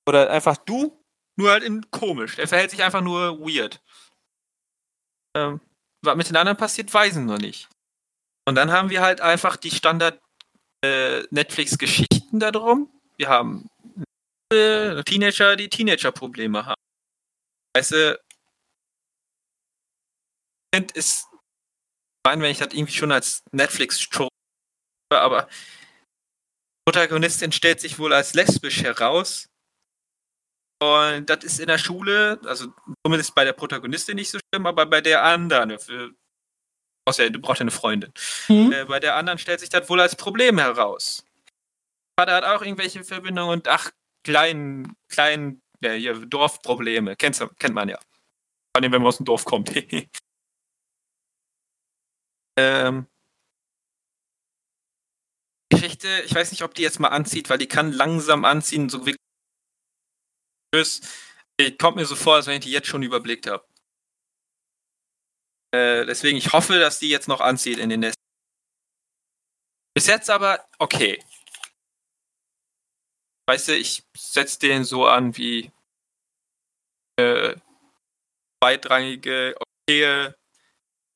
Oder einfach du, nur halt in komisch. Er verhält sich einfach nur weird. Ähm, was mit den anderen passiert, ich noch nicht. Und dann haben wir halt einfach die Standard äh, darum. Wir haben äh, Teenager, die Teenager-Probleme haben. Weißt du, ist, ich meine, wenn ich das irgendwie schon als Netflix-Show, aber Protagonistin stellt sich wohl als lesbisch heraus. Und das ist in der Schule, also zumindest bei der Protagonistin nicht so schlimm, aber bei der anderen, für, außer du brauchst ja eine Freundin, mhm. äh, bei der anderen stellt sich das wohl als Problem heraus. Vater hat auch irgendwelche Verbindungen und ach, kleinen, kleinen, hier, Dorfprobleme, Kennst, kennt man ja. Vor allem, wenn man aus dem Dorf kommt. ähm, Geschichte, ich weiß nicht, ob die jetzt mal anzieht, weil die kann langsam anziehen, so wie. Kommt mir so vor, als wenn ich die jetzt schon überblickt habe. Äh, deswegen, ich hoffe, dass die jetzt noch anzieht in den nächsten. Bis jetzt aber okay. Weißt du, ich setze den so an wie äh, zweitrangige, okay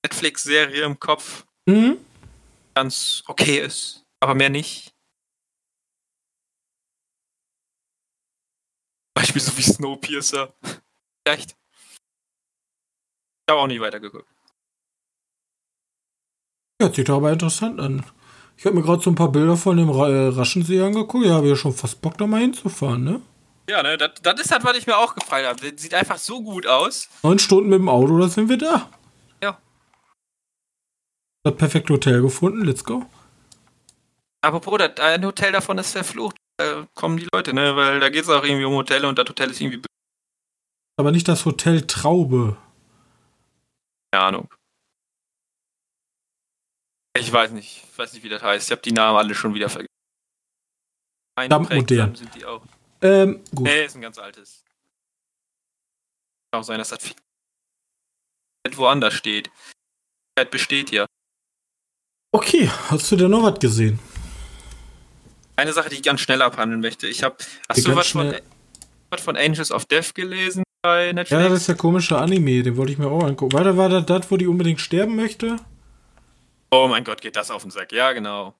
Netflix-Serie im Kopf. Mhm. Ganz okay ist aber mehr nicht. Beispiel so wie Snowpiercer. Vielleicht. Ich habe auch nicht weitergeguckt. Ja, sieht aber interessant an. Ich habe mir gerade so ein paar Bilder von dem äh, Raschensee angeguckt. Ja, habe ja schon fast Bock, da mal hinzufahren, ne? Ja, ne, das, das ist halt, was ich mir auch gefallen habe. Sieht einfach so gut aus. Neun Stunden mit dem Auto, da sind wir da. Ja. Das perfekte Hotel gefunden, let's go. Aber Bruder, ein Hotel davon ist verflucht. Da kommen die Leute, ne? Weil da geht es auch irgendwie um Hotelle und das Hotel ist irgendwie. Aber nicht das Hotel Traube. Keine Ahnung. Ich weiß nicht. Ich weiß nicht, wie das heißt. Ich habe die Namen alle schon wieder vergessen. modern. sind die auch. Ähm, gut. Nee, ist ein ganz altes. Kann auch sein, dass das viel woanders steht. Die besteht ja. Okay, hast du denn noch was gesehen? Eine Sache, die ich ganz schnell abhandeln möchte. Ich habe. Hast du was von, was von Angels of Death gelesen bei Netflix? Ja, das ist der komische Anime, den wollte ich mir auch angucken. War das das, wo die unbedingt sterben möchte? Oh mein Gott, geht das auf den Sack. Ja, genau.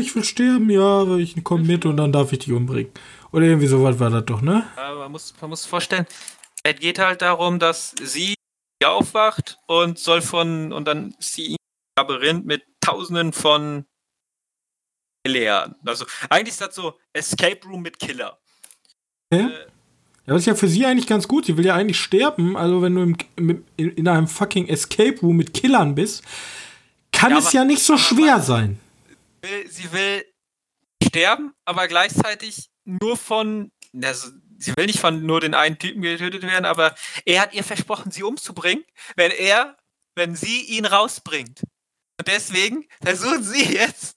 Ich will sterben, ja, aber ich komme mit und dann darf ich dich umbringen. Oder irgendwie sowas war das doch, ne? Aber man muss, man muss vorstellen, es geht halt darum, dass sie aufwacht und soll von, und dann ist sie im Labyrinth mit tausenden von leer. Also eigentlich ist das so Escape Room mit Killer. Okay. Äh, ja, das ist ja für sie eigentlich ganz gut. Sie will ja eigentlich sterben. Also wenn du im, in einem fucking Escape Room mit Killern bist, kann ja, es ja nicht so schwer sein. Will, sie will sterben, aber gleichzeitig nur von, also sie will nicht von nur den einen Typen getötet werden, aber er hat ihr versprochen, sie umzubringen, wenn er, wenn sie ihn rausbringt. Und deswegen versuchen sie jetzt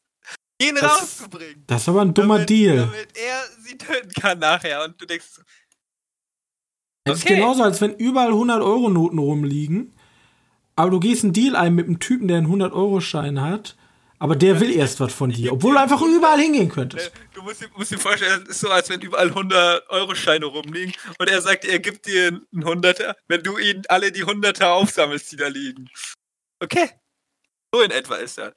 ihn das, rauszubringen. Das ist aber ein dummer damit, Deal. Damit er sie töten kann nachher. Und du denkst so. Okay. ist genauso, als wenn überall 100-Euro-Noten rumliegen, aber du gehst einen Deal ein mit einem Typen, der einen 100-Euro-Schein hat, aber der will erst was von dir, obwohl du einfach überall hingehen könntest. Du musst dir, musst dir vorstellen, es ist so, als wenn überall 100-Euro-Scheine rumliegen und er sagt, er gibt dir einen Hunderter, wenn du ihn alle die Hunderter aufsammelst, die da liegen. Okay. So in etwa ist das.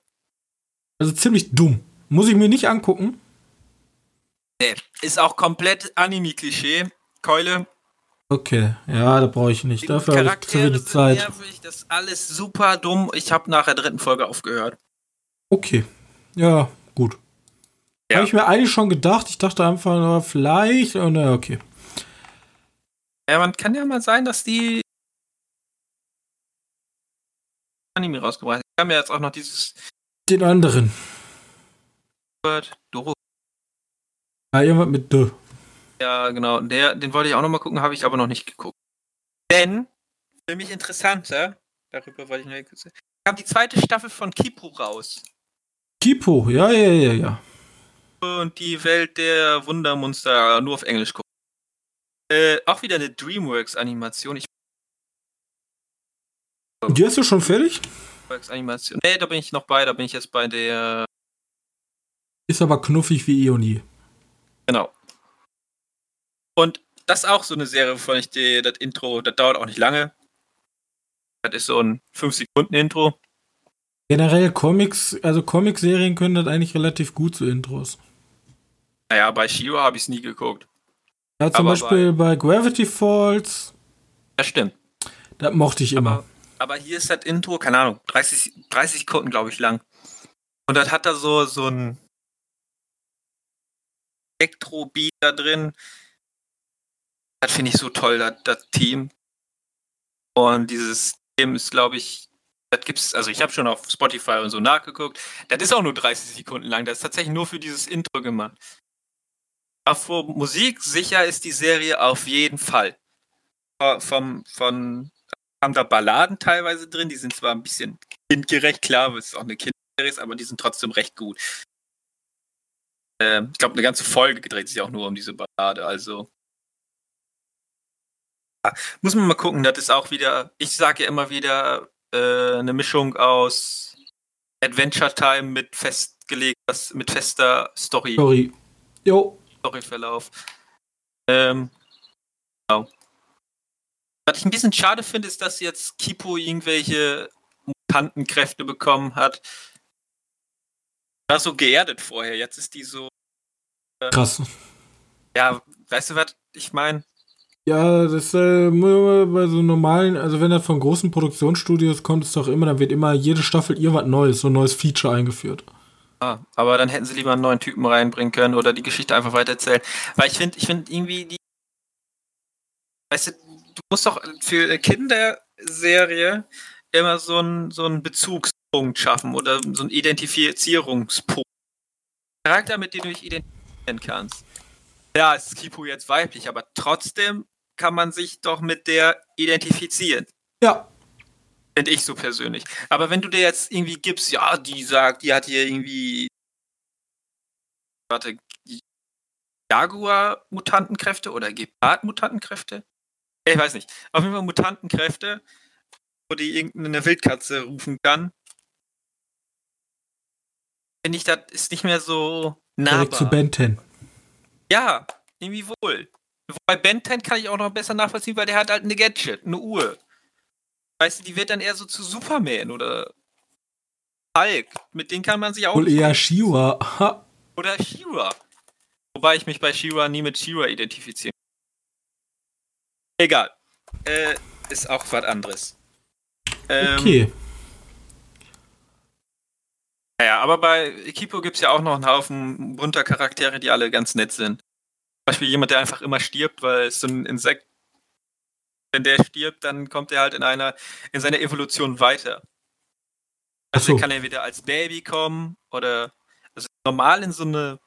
Also ziemlich dumm. Muss ich mir nicht angucken. Nee, ist auch komplett Anime-Klischee. Keule. Okay, ja, da brauche ich nicht. Dafür habe ich zu wenig Zeit. Nervig, das ist alles super dumm. Ich habe nach der dritten Folge aufgehört. Okay. Ja, gut. Ja. Habe ich mir eigentlich schon gedacht. Ich dachte einfach nur, vielleicht. Oh, na, okay. Ja, man kann ja mal sein, dass die Anime rausgebracht haben. Wir haben ja jetzt auch noch dieses den anderen. Doro. Ja, irgendwas mit D. Ja, genau. Der, den wollte ich auch noch mal gucken, habe ich aber noch nicht geguckt. Denn, für mich interessanter, darüber wollte ich nur kurz kam die zweite Staffel von Kipo raus. Kipo, ja, ja, ja, ja. Und die Welt der Wundermonster nur auf Englisch gucken. Äh, auch wieder eine DreamWorks-Animation. Ich die hast du schon fertig? Animation. Nee, da bin ich noch bei, da bin ich jetzt bei der. Ist aber knuffig wie eh und je. Genau. Und das ist auch so eine Serie, wovon ich dir das Intro, das dauert auch nicht lange. Das ist so ein 5-Sekunden-Intro. Generell Comics, also Comic-Serien können das eigentlich relativ gut so Intros. Naja, bei Shio habe ich es nie geguckt. Ja, zum Aber Beispiel bei Gravity Falls, Das stimmt. das mochte ich immer. Aber, aber hier ist das Intro, keine Ahnung, 30, 30 Sekunden, glaube ich, lang. Und das hat da so, so ein Elektro-Beat da drin. Das finde ich so toll, das, das Team. Und dieses Team ist, glaube ich, das gibt's, also ich habe schon auf Spotify und so nachgeguckt. Das ist auch nur 30 Sekunden lang. Das ist tatsächlich nur für dieses Intro gemacht. Für Musik sicher ist die Serie auf jeden Fall. Vom, von haben da Balladen teilweise drin, die sind zwar ein bisschen kindgerecht, klar, weil es auch eine Kinderserie ist, aber die sind trotzdem recht gut. Ähm, ich glaube, eine ganze Folge dreht sich auch nur um diese Ballade, also. Ja, muss man mal gucken, das ist auch wieder, ich sage ja immer wieder, äh, eine Mischung aus Adventure Time mit festgelegt, mit fester Story, Sorry. Jo, Storyverlauf. Ähm, genau. Was ich ein bisschen schade finde, ist, dass jetzt Kipo irgendwelche Mutantenkräfte bekommen hat. War so geerdet vorher. Jetzt ist die so. krass. Ja, weißt du, was ich meine? Ja, das äh, bei so normalen, also wenn er von großen Produktionsstudios kommt, ist doch immer, dann wird immer jede Staffel irgendwas Neues, so ein neues Feature eingeführt. Ah, aber dann hätten sie lieber einen neuen Typen reinbringen können oder die Geschichte einfach weitererzählen. Weil ich finde, ich finde irgendwie die. Weißt du, du musst doch für eine Kinderserie immer so einen, so einen Bezugspunkt schaffen oder so einen Identifizierungspunkt. Charakter, mit dem du dich identifizieren kannst. Ja, ist Kipu jetzt weiblich, aber trotzdem kann man sich doch mit der identifizieren. Ja, Finde ich so persönlich. Aber wenn du dir jetzt irgendwie gibst, ja, die sagt, die hat hier irgendwie. Warte, Jaguar-Mutantenkräfte oder Gepard-Mutantenkräfte? Ich weiß nicht. Auf jeden Fall Mutantenkräfte, wo die irgendeine Wildkatze rufen kann. Finde ich, das ist nicht mehr so direkt zu nahbar. Ben 10. Ja, irgendwie wohl. Wobei Ben 10 kann ich auch noch besser nachvollziehen, weil der hat halt eine Gadget, eine Uhr. Weißt du, die wird dann eher so zu Superman oder Hulk. Mit denen kann man sich auch Wohl eher Shiwa. Ha. oder She-Ra. Wobei ich mich bei She-Ra nie mit She-Ra identifiziere. Egal. Äh, ist auch was anderes. Ähm, Okay. Naja, aber bei Equipo gibt es ja auch noch einen Haufen bunter Charaktere, die alle ganz nett sind. Zum Beispiel jemand, der einfach immer stirbt, weil es so ein Insekt, wenn der stirbt, dann kommt er halt in einer, in seiner Evolution weiter. Also so. er kann er wieder als Baby kommen oder also normal in so eine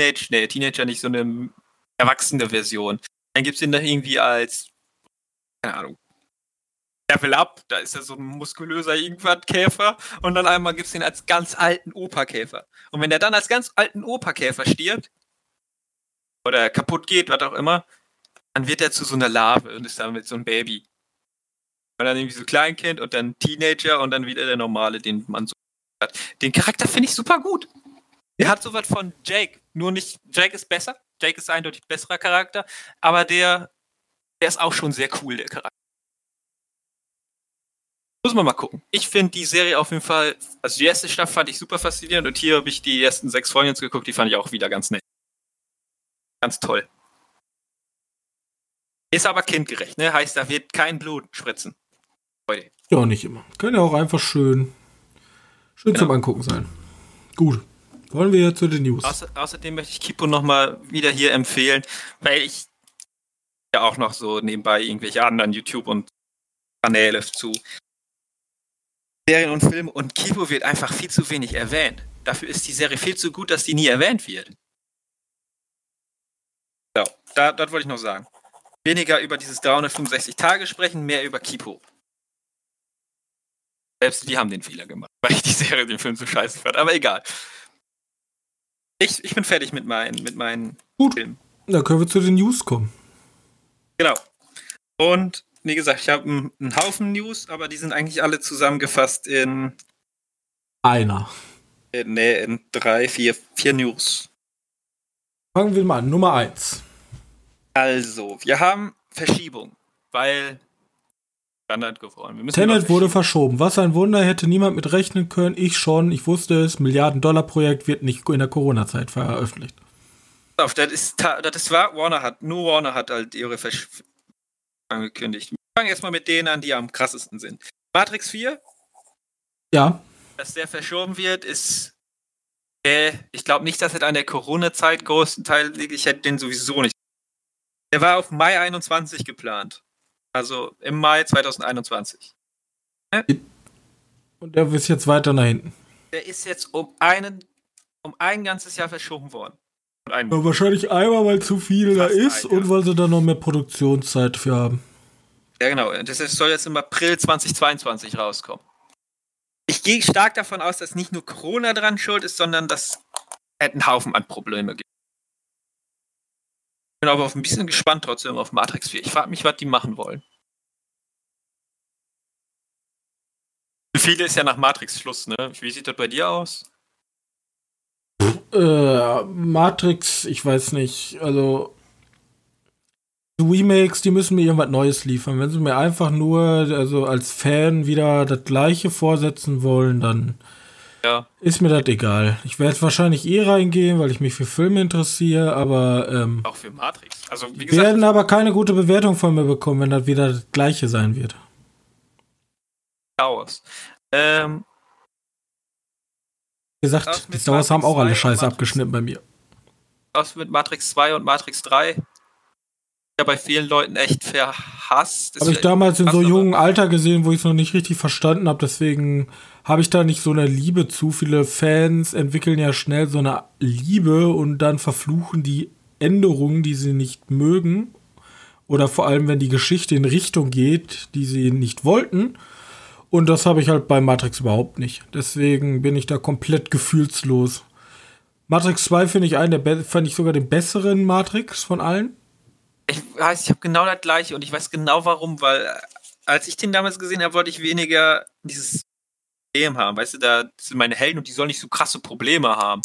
Teenage, nee, Teenager nicht so eine erwachsene Version. Dann gibt es ihn da irgendwie als, keine Ahnung, Level Up, da ist er so ein muskulöser irgendwas Käfer und dann einmal gibt es ihn als ganz alten Operkäfer. Und wenn der dann als ganz alten Operkäfer stirbt oder kaputt geht, was auch immer, dann wird er zu so einer Larve und ist damit so ein Baby. Und dann irgendwie so Kleinkind und dann Teenager und dann wieder der normale, den man so hat. Den Charakter finde ich super gut. Der hat sowas von Jake. Nur nicht, Jake ist besser. Jake ist eindeutig besserer Charakter, aber der, der ist auch schon sehr cool, der Charakter. Muss man mal gucken. Ich finde die Serie auf jeden Fall, also die erste Staffel fand ich super faszinierend und hier habe ich die ersten sechs Folgen jetzt geguckt, die fand ich auch wieder ganz nett. Ganz toll. Ist aber kindgerecht, ne? Heißt, da wird kein Blut spritzen. Leute. Ja, nicht immer. Kann ja auch einfach schön, schön zum Genau. Angucken sein. Gut. Wollen wir zu den News? Außer, außerdem möchte ich Kipo nochmal wieder hier empfehlen, weil ich ja auch noch so nebenbei irgendwelche anderen YouTube und Kanäle zu Serien und Filmen und Kipo wird einfach viel zu wenig erwähnt. Dafür ist die Serie viel zu gut, dass die nie erwähnt wird. So, da, das wollte ich noch sagen. Weniger über dieses 365 Tage sprechen, mehr über Kipo. Selbst die haben den Fehler gemacht, weil ich die Serie den Film so scheiße fand. Aber egal. Ich, ich bin fertig mit meinen, mit meinen Gut. Filmen. Da können wir zu den News kommen. Genau. Und wie gesagt, ich habe einen, einen Haufen News, aber die sind eigentlich alle zusammengefasst in, Einer. in, nee, in drei, vier, vier News. Fangen wir mal an. Nummer eins. Also, wir haben Verschiebung, weil Standard müssen Tenet wurde verschoben. Was ein Wunder, hätte niemand mit rechnen können. Ich schon. Ich wusste es. Milliarden-Dollar-Projekt wird nicht in der Corona-Zeit veröffentlicht. Auf, das ist, das ist wahr, Warner hat, nur Warner hat halt ihre Versch angekündigt. Wir fangen erstmal mit denen an, die am krassesten sind. Matrix 4, Ja. dass der verschoben wird, ist. Äh, ich glaube nicht, dass es an der Corona-Zeit großen Teil liegt. Ich hätte den sowieso nicht. Der war auf Mai 21 geplant. Also im Mai 2021. Und der ist jetzt weiter nach hinten. Der ist jetzt um einen, um ein ganzes Jahr verschoben worden. Ein, Ja, wahrscheinlich einmal, weil zu viel da ist ein, ja. und weil sie da noch mehr Produktionszeit für haben. ja, genau. Das soll jetzt im April 2022 rauskommen. Ich gehe stark davon aus, dass nicht nur Corona dran schuld ist, sondern dass es einen Haufen an Probleme gibt. bin aber auf ein bisschen gespannt trotzdem auf Matrix 4. Ich frage mich, was die machen wollen. Für viele ist ja nach Matrix Schluss, ne? Wie sieht das bei dir aus? Äh, Matrix, ich weiß nicht, also die Remakes, die müssen mir irgendwas Neues liefern. Wenn sie mir einfach nur, also als Fan wieder das gleiche vorsetzen wollen, dann Ja. ist mir das egal. Ich werde wahrscheinlich eh reingehen, weil ich mich für Filme interessiere, aber ähm, Auch für Matrix. Also, wie gesagt, werden aber keine gute Bewertung von mir bekommen, wenn das wieder das gleiche sein wird. Chaos. Ähm, gesagt, Was die Star Wars haben auch alle 2 und Scheiße abgeschnitten bei mir. was mit Matrix 2 und Matrix 3? Ja, bei vielen Leuten echt verhasst. Habe ich damals in so jungen Alter gesehen, wo ich es noch nicht richtig verstanden habe. Deswegen habe ich da nicht so eine Liebe zu. Viele Fans entwickeln ja schnell so eine Liebe und dann verfluchen die Änderungen, die sie nicht mögen. Oder vor allem, wenn die Geschichte in Richtung geht, die sie nicht wollten. Und das habe ich halt bei Matrix überhaupt nicht. Deswegen bin ich da komplett gefühlslos. Matrix 2 finde ich einen der fand ich sogar den besseren Matrix von allen. Ich weiß, ich habe genau das gleiche und ich weiß genau warum, weil äh, als ich den damals gesehen habe, wollte ich weniger dieses Problem haben. Weißt du, da sind meine Helden und die sollen nicht so krasse Probleme haben.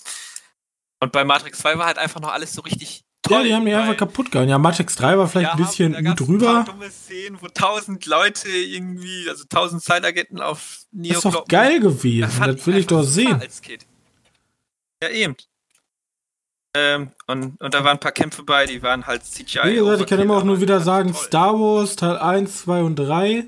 Und bei Matrix 2 war halt einfach noch alles so richtig. Ja, die haben weil- einfach kaputt gehauen. Ja, Matrix 3 war vielleicht Ja, ein bisschen da gut gab's Ein drüber. paar dumme Szenen, wo tausend Leute irgendwie, also tausend Zeitagenten auf Neo Das ist doch geil gewesen. fand Das will ich doch sehen. Ja, eben. Ähm, und, und da waren ein paar Kämpfe bei, die waren halt CGI. Wie gesagt, ich kann immer auch nur wieder sagen, toll. Star Wars Teil 1, 2 und 3.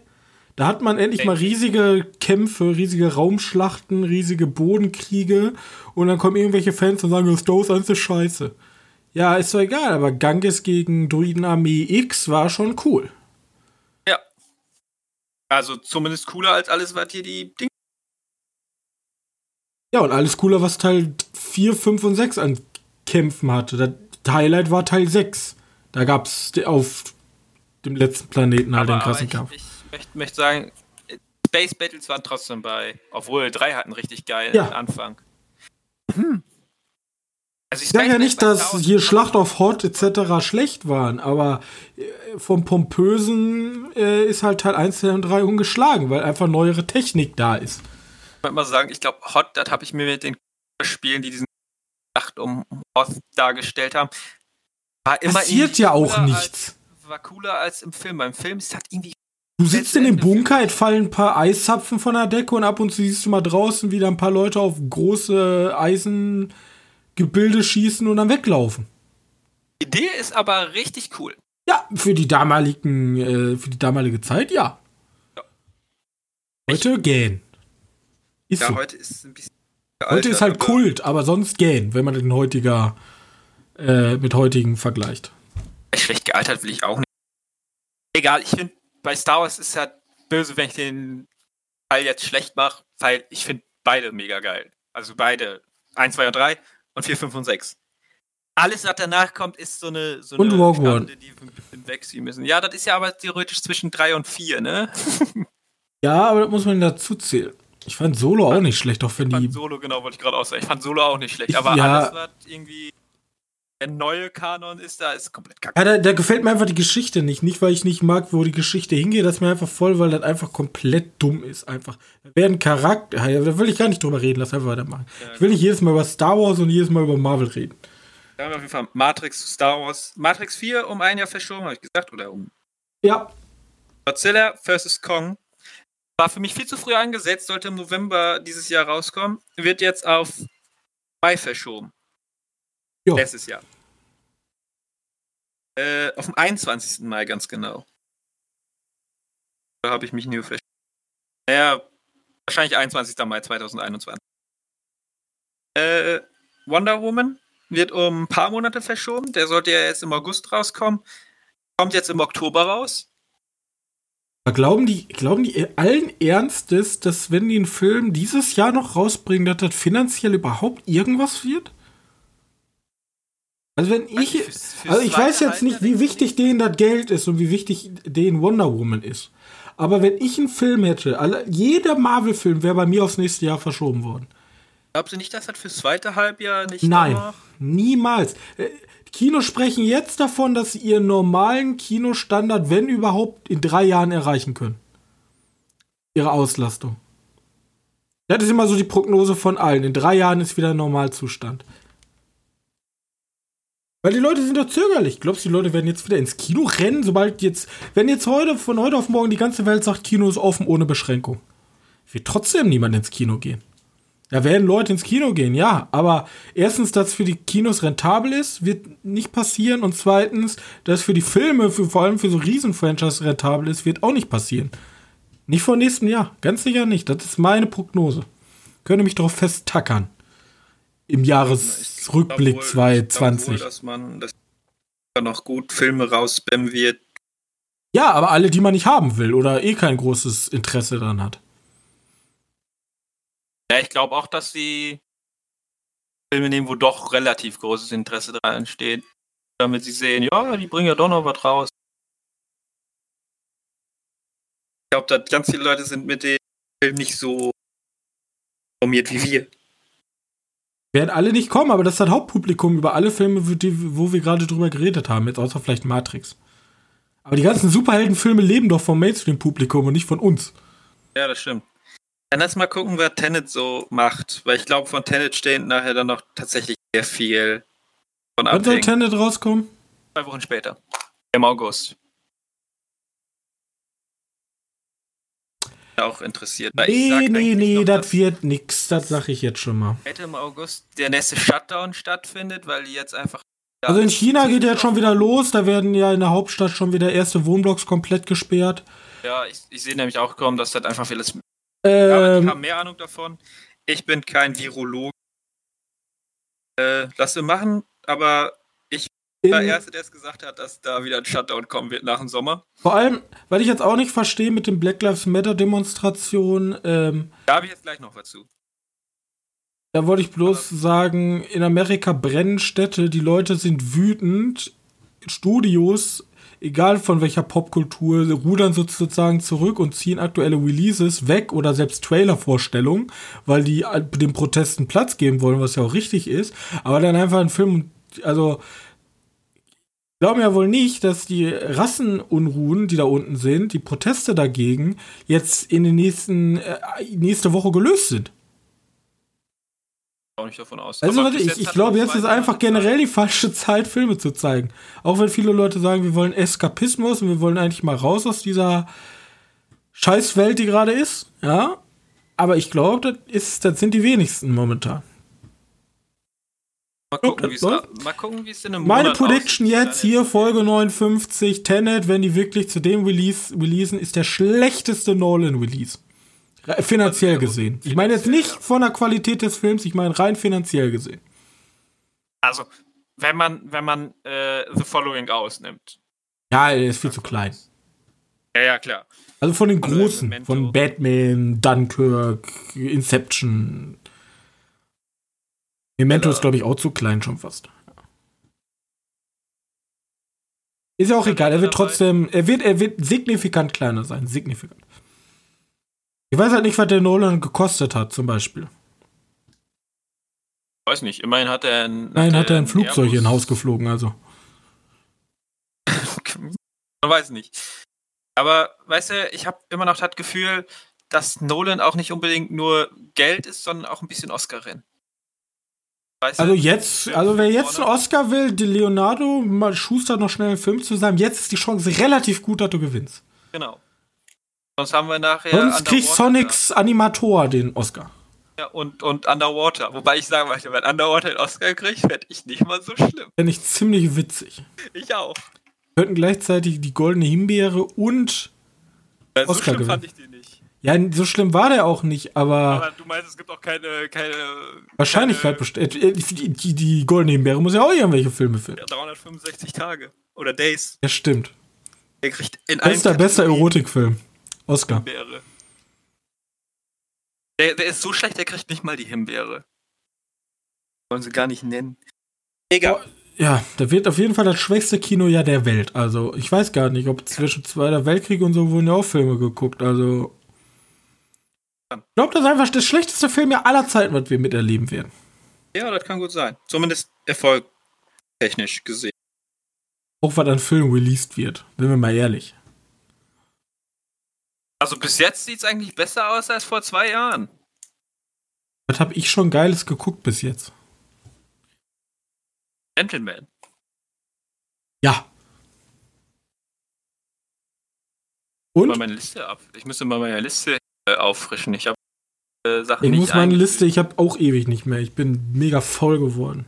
Da hat man endlich mal riesige Kämpfe, riesige Raumschlachten, riesige Bodenkriege. Und dann kommen irgendwelche Fans und sagen, Star Wars 1 ist scheiße. Ja, ist doch egal, aber Ganges gegen Druidenarmee X war schon cool. Ja. Also zumindest cooler als alles, was hier die Dinge. Ja, und alles cooler, was Teil 4, 5 und 6 an Kämpfen hatte. Das Highlight war Teil 6. Da gab es auf dem letzten Planeten halt den krassen ich, Kampf. ich möchte, möchte sagen, Space Battles waren trotzdem bei, obwohl drei hatten richtig geil Ja. Anfang. Also Ich sage ja nicht, dass Star hier Schlacht auf Hot etc. schlecht waren, aber äh, vom Pompösen äh, ist halt Teil 1, 2 und 3 ungeschlagen, weil einfach neuere Technik da ist. Ich würde mal sagen, ich glaube, Hot, das habe ich mir mit den Spielen, die diesen Schlacht um Hoth dargestellt haben, war immer Passiert ja auch nichts. Als, war cooler als im Film. Beim Film ist das irgendwie. Du sitzt in dem Bunker, es fallen ein paar Eiszapfen von der Decke und ab und zu siehst du mal draußen wieder ein paar Leute auf große Eisengebilde schießen und dann weglaufen. Die Idee ist aber richtig cool. Ja, für die damaligen, äh, für die damalige Zeit, ja. Ja. Heute gähn. Ist Ja, so. heute ist es ein bisschen. Heute ist halt aber- Kult, aber sonst gähn, wenn man den heutiger äh, mit heutigen vergleicht. Schlecht gealtert will ich auch nicht. Egal, ich finde, bei Star Wars ist ja böse, wenn ich den Teil jetzt schlecht mache, weil ich finde beide mega geil. Also beide 1, 2 und 3 und 4, 5 und 6. Alles, was danach kommt, ist so eine, so Und eine. Schande, die wir wegziehen müssen. Ja, das ist ja aber theoretisch zwischen 3 und 4, ne? Ja, aber das muss man dazu zählen. Ich fand Solo auch nicht schlecht, auch wenn Ich die. fand Solo, genau, wollte ich gerade aussagen. Ich fand Solo auch nicht schlecht, aber ja. alles, was irgendwie der neue Kanon ist, da ist komplett kacke. Ja, da, da gefällt mir einfach die Geschichte nicht. Nicht, weil ich nicht mag, wo die Geschichte hingeht, das ist mir einfach voll, weil das einfach komplett dumm ist. Einfach. Da werden Charakter. Ja, da will ich gar nicht drüber reden, lass einfach weitermachen. Ich will nicht jedes Mal über Star Wars und jedes Mal über Marvel reden. Da haben wir auf jeden Fall Matrix, Star Wars. Matrix 4 um ein Jahr verschoben, habe ich gesagt, oder um Ja, Godzilla vs. Kong. War für mich viel zu früh angesetzt, sollte im November dieses Jahr rauskommen. Wird jetzt auf Mai verschoben. Ja. Letztes Jahr. Äh, auf dem 21. Mai ganz genau. Da habe ich mich nie verstanden. Naja, wahrscheinlich 21. Mai 2021. Äh, Wonder Woman wird um ein paar Monate verschoben. Der sollte ja jetzt im August rauskommen. Kommt jetzt im Oktober raus. Glauben die, glauben die allen Ernstes, dass wenn die einen Film dieses Jahr noch rausbringen, dass das finanziell überhaupt irgendwas wird? Also wenn ich, also ich weiß jetzt nicht, wie wichtig denen das Geld ist und wie wichtig denen Wonder Woman ist. Aber wenn ich einen Film hätte, alle, jeder Marvel-Film wäre bei mir aufs nächste Jahr verschoben worden. Glaubst du nicht, dass das fürs zweite Halbjahr nicht Nein, danach? niemals. Äh, Kinos sprechen jetzt davon, dass sie ihren normalen Kinostandard, wenn überhaupt, in drei Jahren erreichen können. Ihre Auslastung. Das ist immer so die Prognose von allen. In drei Jahren ist wieder Normalzustand. Weil die Leute sind doch zögerlich. Glaubst du, die Leute werden jetzt wieder ins Kino rennen, sobald jetzt, wenn jetzt heute, von heute auf morgen die ganze Welt sagt, Kino ist offen ohne Beschränkung? Wird trotzdem niemand ins Kino gehen. Da werden Leute ins Kino gehen, ja. Aber erstens, dass für die Kinos rentabel ist, wird nicht passieren. Und zweitens, dass für die Filme, für, vor allem für so Riesenfranchise rentabel ist, wird auch nicht passieren. Nicht vor nächstem Jahr. Ganz sicher nicht. Das ist meine Prognose. Könnte mich darauf festtackern. Im Jahresrückblick 2020. Wohl, dass man dass noch gut Filme rausspammen wird. Ja, aber alle, die man nicht haben will oder eh kein großes Interesse daran hat. Ja, ich glaube auch, dass sie Filme nehmen, wo doch relativ großes Interesse dran entsteht. Damit sie sehen, ja, die bringen ja doch noch was raus. Ich glaube, dass ganz viele Leute sind mit dem Film nicht so formiert wie wir. Werden alle nicht kommen, aber das ist das Hauptpublikum über alle Filme, wo wir gerade drüber geredet haben, jetzt außer vielleicht Matrix. Aber die ganzen Superheldenfilme leben doch vom Mainstream-Publikum und nicht von uns. Ja, das stimmt. Dann lass mal gucken, wer Tenet so macht, weil ich glaube, von Tenet steht nachher dann noch tatsächlich sehr viel von ab. Wann soll Tenet rauskommen? Zwei Wochen später. Im August. Auch interessiert. Nee, nee, nee, das wird nix, das sag ich jetzt schon mal. Hätte im August der nächste Shutdown stattfindet, weil die jetzt einfach. Also in China geht ja jetzt schon wieder los, da werden ja in der Hauptstadt schon wieder erste Wohnblocks komplett gesperrt. Ja, ich, ich sehe nämlich auch kaum, dass das einfach vieles ähm, aber die haben mehr Ahnung davon. Ich bin kein Virologe. Äh, lass wir machen, aber ich der Erste, der es gesagt hat, dass da wieder ein Shutdown kommen wird nach dem Sommer. Vor allem, weil ich jetzt auch nicht verstehe mit den Black Lives Matter Demonstrationen. Ähm, da habe ich jetzt gleich noch was zu. Da wollte ich bloß aber sagen, in Amerika brennen Städte, die Leute sind wütend, Studios egal von welcher Popkultur, rudern sozusagen zurück und ziehen aktuelle Releases weg oder selbst Trailer-Vorstellungen, weil die den Protesten Platz geben wollen, was ja auch richtig ist. Aber dann einfach ein Film, also glauben ja wohl nicht, dass die Rassenunruhen, die da unten sind, die Proteste dagegen, jetzt in den nächsten äh, nächste Woche gelöst sind auch nicht davon aus. Also warte, ich, ich glaube, jetzt ist einfach generell die falsche Zeit, Filme zu zeigen. Auch wenn viele Leute sagen, wir wollen Eskapismus und wir wollen eigentlich mal raus aus dieser Scheißwelt, die gerade ist. Ja. Aber ich glaube, das, das sind die wenigsten momentan. Mal gucken, wie es in einem Meine Monat Prediction aussieht, jetzt hier, Folge 59, Tenet, wenn die wirklich zu dem Release releasen, ist der schlechteste Nolan-Release. Finanziell gesehen. Ich meine jetzt nicht von der Qualität des Films, ich meine rein finanziell gesehen. Also, wenn man, wenn man äh, The Following ausnimmt. Ja, er ist viel zu klein. Ja, ja, klar. Also von den großen, Memento. von Batman, Dunkirk, Inception. Memento ist, glaube ich, auch zu klein schon fast. Ist ja auch egal, er wird trotzdem, er wird, er wird signifikant kleiner sein, signifikant. Ich weiß halt nicht, was der Nolan gekostet hat, zum Beispiel. Ich weiß nicht, immerhin hat er ein. Nein, hat er ein Flugzeug in Haus geflogen, also. Man weiß nicht. Aber, weißt du, ich habe immer noch das Gefühl, dass Nolan auch nicht unbedingt nur Geld ist, sondern auch ein bisschen Oscar-Rennen. Weißt also jetzt, also wer jetzt einen Oscar will, die Leonardo mal schustert noch schnell einen Film zusammen, jetzt ist die Chance relativ gut, dass du gewinnst. Genau. Sonst haben wir nachher. Sonst kriegt Sonics Animator den Oscar. Ja, und, und Underwater. Wobei ich sagen möchte, wenn Underwater den Oscar kriegt, fände ich nicht mal so schlimm. Fände ich ziemlich witzig. Ich auch. Könnten gleichzeitig die goldene Himbeere und. Ja, so Oscar schlimm gewinnen. fand ich den nicht. Ja, so schlimm war der auch nicht, aber, Aber du meinst, es gibt auch keine, keine Wahrscheinlichkeit besteht. äh, Die, die, die goldene Himbeere muss ja auch irgendwelche Filme filmen. ja, 365 Tage oder Days. Ja, stimmt. Der kriegt in Bester, bester Erotikfilm. Oscar. Himbeere. Der, der ist so schlecht, der kriegt nicht mal die Himbeere. Wollen sie gar nicht nennen. Egal. Ja, da wird auf jeden Fall das schwächste Kinojahr der Welt. Also, ich weiß gar nicht, ob zwischen Zweiter Weltkrieg und so wurden ja auch Filme geguckt. Also. Ich glaube, das ist einfach das schlechteste Filmjahr aller Zeiten, was wir miterleben werden. Ja, das kann gut sein. Zumindest erfolgtechnisch gesehen. Auch was an Filmen released wird. Sind wir mal ehrlich. Also bis jetzt sieht es eigentlich besser aus als vor zwei Jahren. Was habe ich schon Geiles geguckt bis jetzt? Gentleman. Ja. Mal Und? meine Liste ab. Ich müsste mal meine Liste äh, auffrischen. Ich habe äh, Sachen Ich nicht muss meine. Liste, ich habe auch ewig nicht mehr. Ich bin mega voll geworden.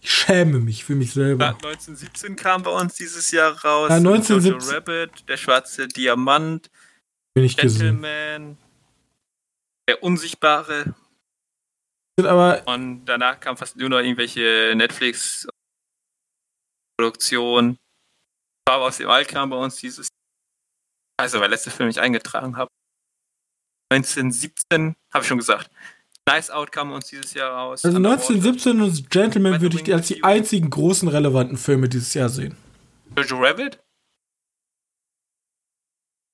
Ich schäme mich für mich Ja, selber. 1917 kam bei uns dieses Jahr raus. Ja, 1917. Jojo Rabbit, der schwarze Diamant, Bin ich gesehen. Gentleman, der Unsichtbare. Aber Und danach kam fast nur noch irgendwelche Netflix-Produktionen. Farbe aus dem All kam bei uns dieses Also, weil letzte Film ich eingetragen habe. 1917, habe ich schon gesagt. Nice Out kam uns dieses Jahr raus. also Underwater. 1917 und Gentleman würde ich als die einzigen großen relevanten Filme dieses Jahr sehen. Jojo Rabbit?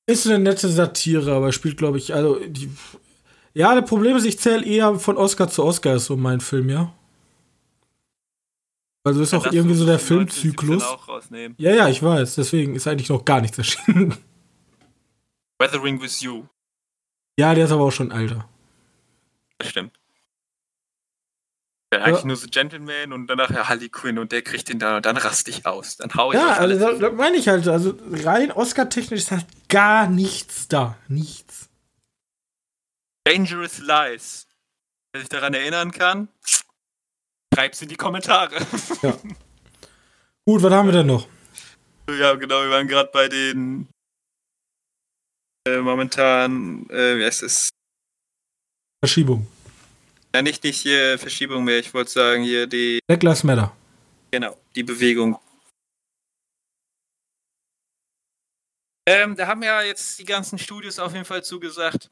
Ist eine nette Satire, aber spielt, glaube ich, also die. Ja, das Problem ist, ich zähle eher von Oscar zu Oscar, ist so mein Film, ja. Also ist auch Lass irgendwie so der den 1917 Filmzyklus. auch. Ja, ja, ich weiß. Deswegen ist eigentlich noch gar nichts erschienen. Weathering with You. Ja, der ist aber auch schon alter. Das stimmt. Ja, eigentlich nur so Gentleman und danach ja Harley Quinn und der kriegt den dann und dann raste ich aus. Dann hau ich Ja, also das, das meine ich halt. Also rein Oscar-technisch ist halt gar nichts da. Nichts. Dangerous Lies. Wer sich daran erinnern kann, schreibt's in die Kommentare. Gut, was haben wir denn noch? ja, genau, wir waren gerade bei den äh, momentan, äh, wie heißt es? Verschiebung. Ja, nicht, nicht hier Verschiebung mehr, ich wollte sagen, hier die, Black Lives Matter. genau, die Bewegung. Ähm, da haben ja jetzt die ganzen Studios auf jeden Fall zugesagt.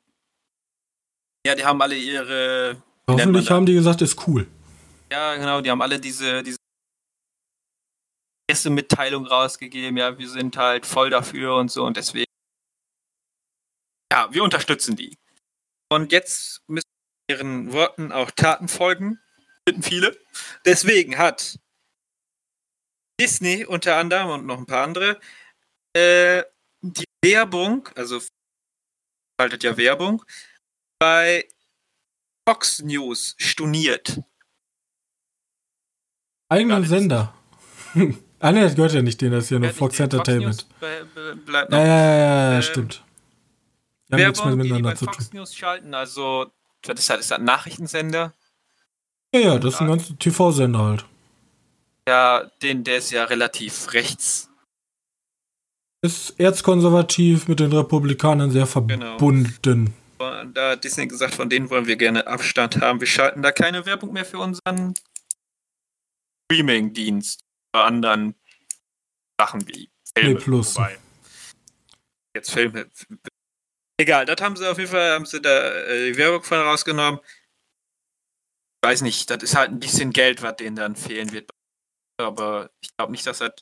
Ja, die haben alle ihre Hoffentlich haben die gesagt, ist cool. Ja, genau, die haben alle diese, diese erste Mitteilung rausgegeben, ja, wir sind halt voll dafür und so und deswegen. Ja, wir unterstützen die. Und jetzt müssen ihren Worten auch Taten folgen. Finden viele. Deswegen hat Disney unter anderem und noch ein paar andere äh, die Werbung, also haltet ja Werbung, bei Fox News storniert. Eigenen Sender. ah, ne, das gehört ja nicht denen, das ist ja nur Fox Entertainment. Fox News Ja, ja, ja, ja, Ähm, stimmt. Die haben nichts mehr Werbung, die, die bei zu tun. Fox News schalten, also das ist halt ist ein Nachrichtensender. Ja, ja, das ist ein ganz TV-Sender halt. Ja, den, der ist ja relativ rechts. Ist erzkonservativ mit den Republikanern sehr Genau. verbunden. Und Da hat Disney gesagt, von denen wollen wir gerne Abstand haben. Wir schalten da keine Werbung mehr für unseren Streaming-Dienst oder anderen Sachen wie Filme. Nee, plus. Wobei, Jetzt Filme. Egal, das haben sie auf jeden Fall, haben sie da äh, die Werbung von rausgenommen. Ich weiß nicht, das ist halt ein bisschen Geld, was denen dann fehlen wird. Aber ich glaube nicht, dass das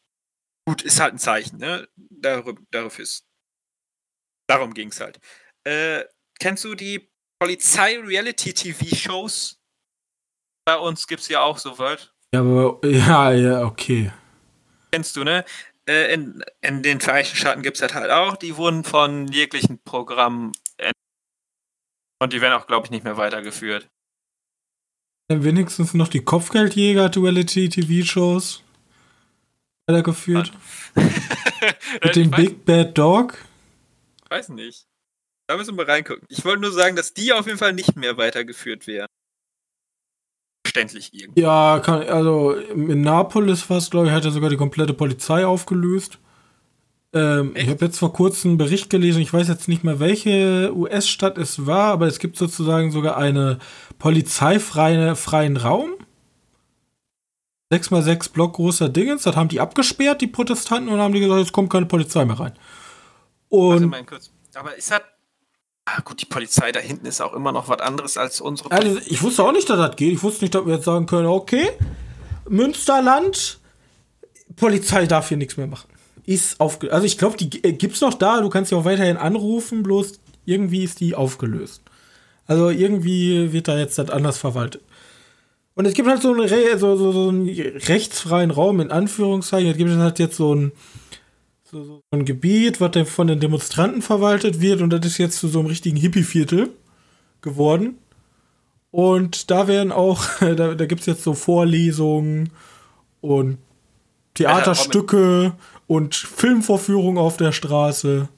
gut ist halt ein Zeichen, ne? Darüber, darauf ist. Darum ging es halt. Äh, kennst du die Polizei-Reality-TV-Shows? Bei uns gibt es ja auch so was. Ja, aber, ja, ja, okay. Kennst du, ne? Äh, in, in den Vereinigten Staaten gibt es das halt auch. Die wurden von jeglichen Programmen und die werden auch, glaube ich, nicht mehr weitergeführt. Dann wenigstens noch die Kopfgeld-Jäger-Duality-TV-Shows weitergeführt. Mit dem Big Bad Dog. weiß nicht. Da müssen wir reingucken. Ich wollte nur sagen, dass die auf jeden Fall nicht mehr weitergeführt werden. Verständlich irgendwie. Ja, kann, also in Napolis war es, glaube ich, hat er sogar die komplette Polizei aufgelöst. Ähm, ich habe jetzt vor kurzem einen Bericht gelesen, ich weiß jetzt nicht mehr, welche US-Stadt es war, aber es gibt sozusagen sogar eine polizeifreien freien Raum. 6x6 Block großer Dingens, das haben die abgesperrt, die Protestanten, und haben die gesagt, jetzt kommt keine Polizei mehr rein. Und Also mein kurz. Aber ist das. Ah, gut, die Polizei da hinten ist auch immer noch was anderes als unsere. Also, ich wusste auch nicht, dass das geht. Ich wusste nicht, dass wir jetzt sagen können, okay, Münsterland, Polizei darf hier nichts mehr machen. Ist aufge also ich glaube, die äh, gibt's noch da, du kannst sie auch weiterhin anrufen, bloß irgendwie ist die aufgelöst. Also irgendwie wird da jetzt das anders verwaltet. Und es gibt halt so einen, Re so, so, so einen rechtsfreien Raum, in Anführungszeichen. Es gibt halt jetzt so ein, so, so ein Gebiet, was dann von den Demonstranten verwaltet wird und das ist jetzt zu so einem richtigen Hippie-Viertel geworden. Und da werden auch, da, da gibt es jetzt so Vorlesungen und Theaterstücke und Filmvorführungen auf der Straße.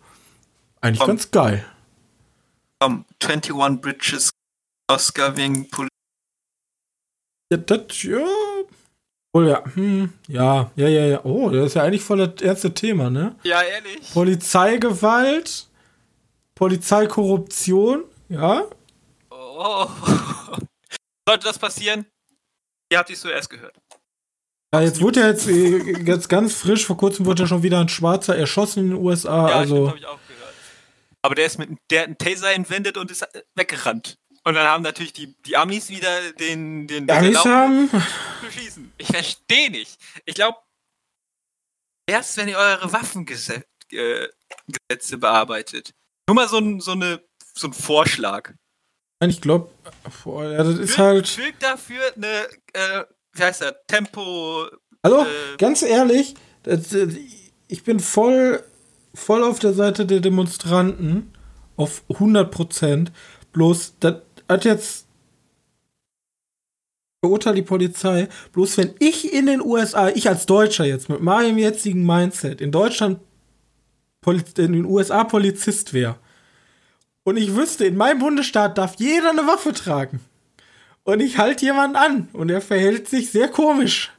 Eigentlich Komm. ganz geil. Um, 21 Bridges Oscar wegen Poli Ja, das, ja. Oh ja, hm, ja, ja, ja, ja. Oh, das ist ja eigentlich voll das erste Thema, ne? Ja, ehrlich. Polizeigewalt, Polizeikorruption, ja. Oh. Sollte das passieren? Ihr habt es zuerst gehört. Ja, jetzt wurde ja jetzt, äh, jetzt ganz frisch, vor kurzem wurde ja schon wieder ein Schwarzer erschossen in den USA. Ja, also, habe ich auch gehört. Aber der ist mit der hat einen Taser entwendet und ist weggerannt. Und dann haben natürlich die, die Amis wieder den, den ja, Amis haben, zu schießen. Ich verstehe nicht. Ich glaube, erst wenn ihr eure Waffengesetze äh, bearbeitet. Nur mal so ein, so eine, so ein Vorschlag. ich glaube, ja, das ist Fügt- halt. Fügt dafür eine, äh, wie heißt das, Tempo. Also, äh, ganz ehrlich, das, äh, ich bin voll, voll auf der Seite der Demonstranten. Auf 100 Prozent. Bloß, das hat jetzt. Beurteilt die Polizei. Bloß, wenn ich in den USA, ich als Deutscher jetzt mit meinem jetzigen Mindset in Deutschland, in den USA Polizist wäre. Und ich wüsste, in meinem Bundesstaat darf jeder eine Waffe tragen. Und ich halte jemanden an und er verhält sich sehr komisch.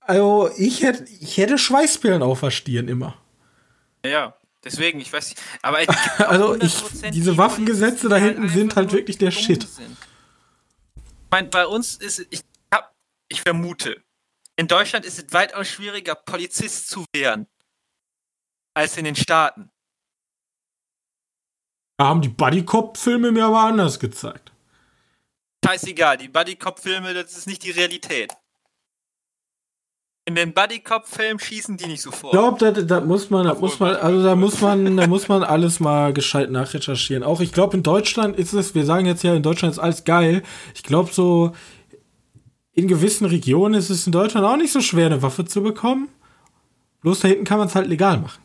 Also, ich hätte, ich hätte Schweißperlen auf der Stirn immer. Ja, deswegen, ich weiß nicht. Aber Also, ich, 100% diese die Waffengesetze da Polizisten, hinten sind halt wirklich der Shit. sind. Ich meine, bei uns ist es, ich, hab, ich vermute, in Deutschland ist es weitaus schwieriger, Polizist zu werden, als in den Staaten. Da haben die Buddy-Cop-Filme mir aber anders gezeigt. Scheißegal, die Buddy-Cop-Filme, das ist nicht die Realität. In den Buddy-Cop-Filmen schießen die nicht so vor. Ich glaube, da, da muss man, da muss man, also da muss man, da muss man alles mal gescheit nachrecherchieren. Auch ich glaube, in Deutschland ist es, wir sagen jetzt ja, in Deutschland ist alles geil. Ich glaube, so in gewissen Regionen ist es in Deutschland auch nicht so schwer, eine Waffe zu bekommen. Bloß da hinten kann man es halt legal machen.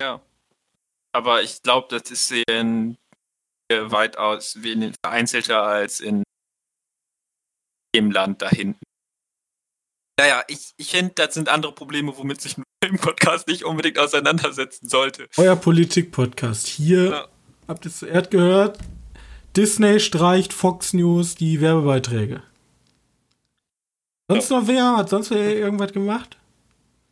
Ja. Aber ich glaube, das ist in, äh, weitaus vereinzelter als in dem Land da hinten. Naja, ich, ich finde, das sind andere Probleme, womit sich ein Filmpodcast nicht unbedingt auseinandersetzen sollte. Euer Politik-Podcast. Hier Ja. habt ihr zuerst gehört. Disney streicht Fox News die Werbebeiträge. Sonst noch wer? Hat sonst wer irgendwas gemacht?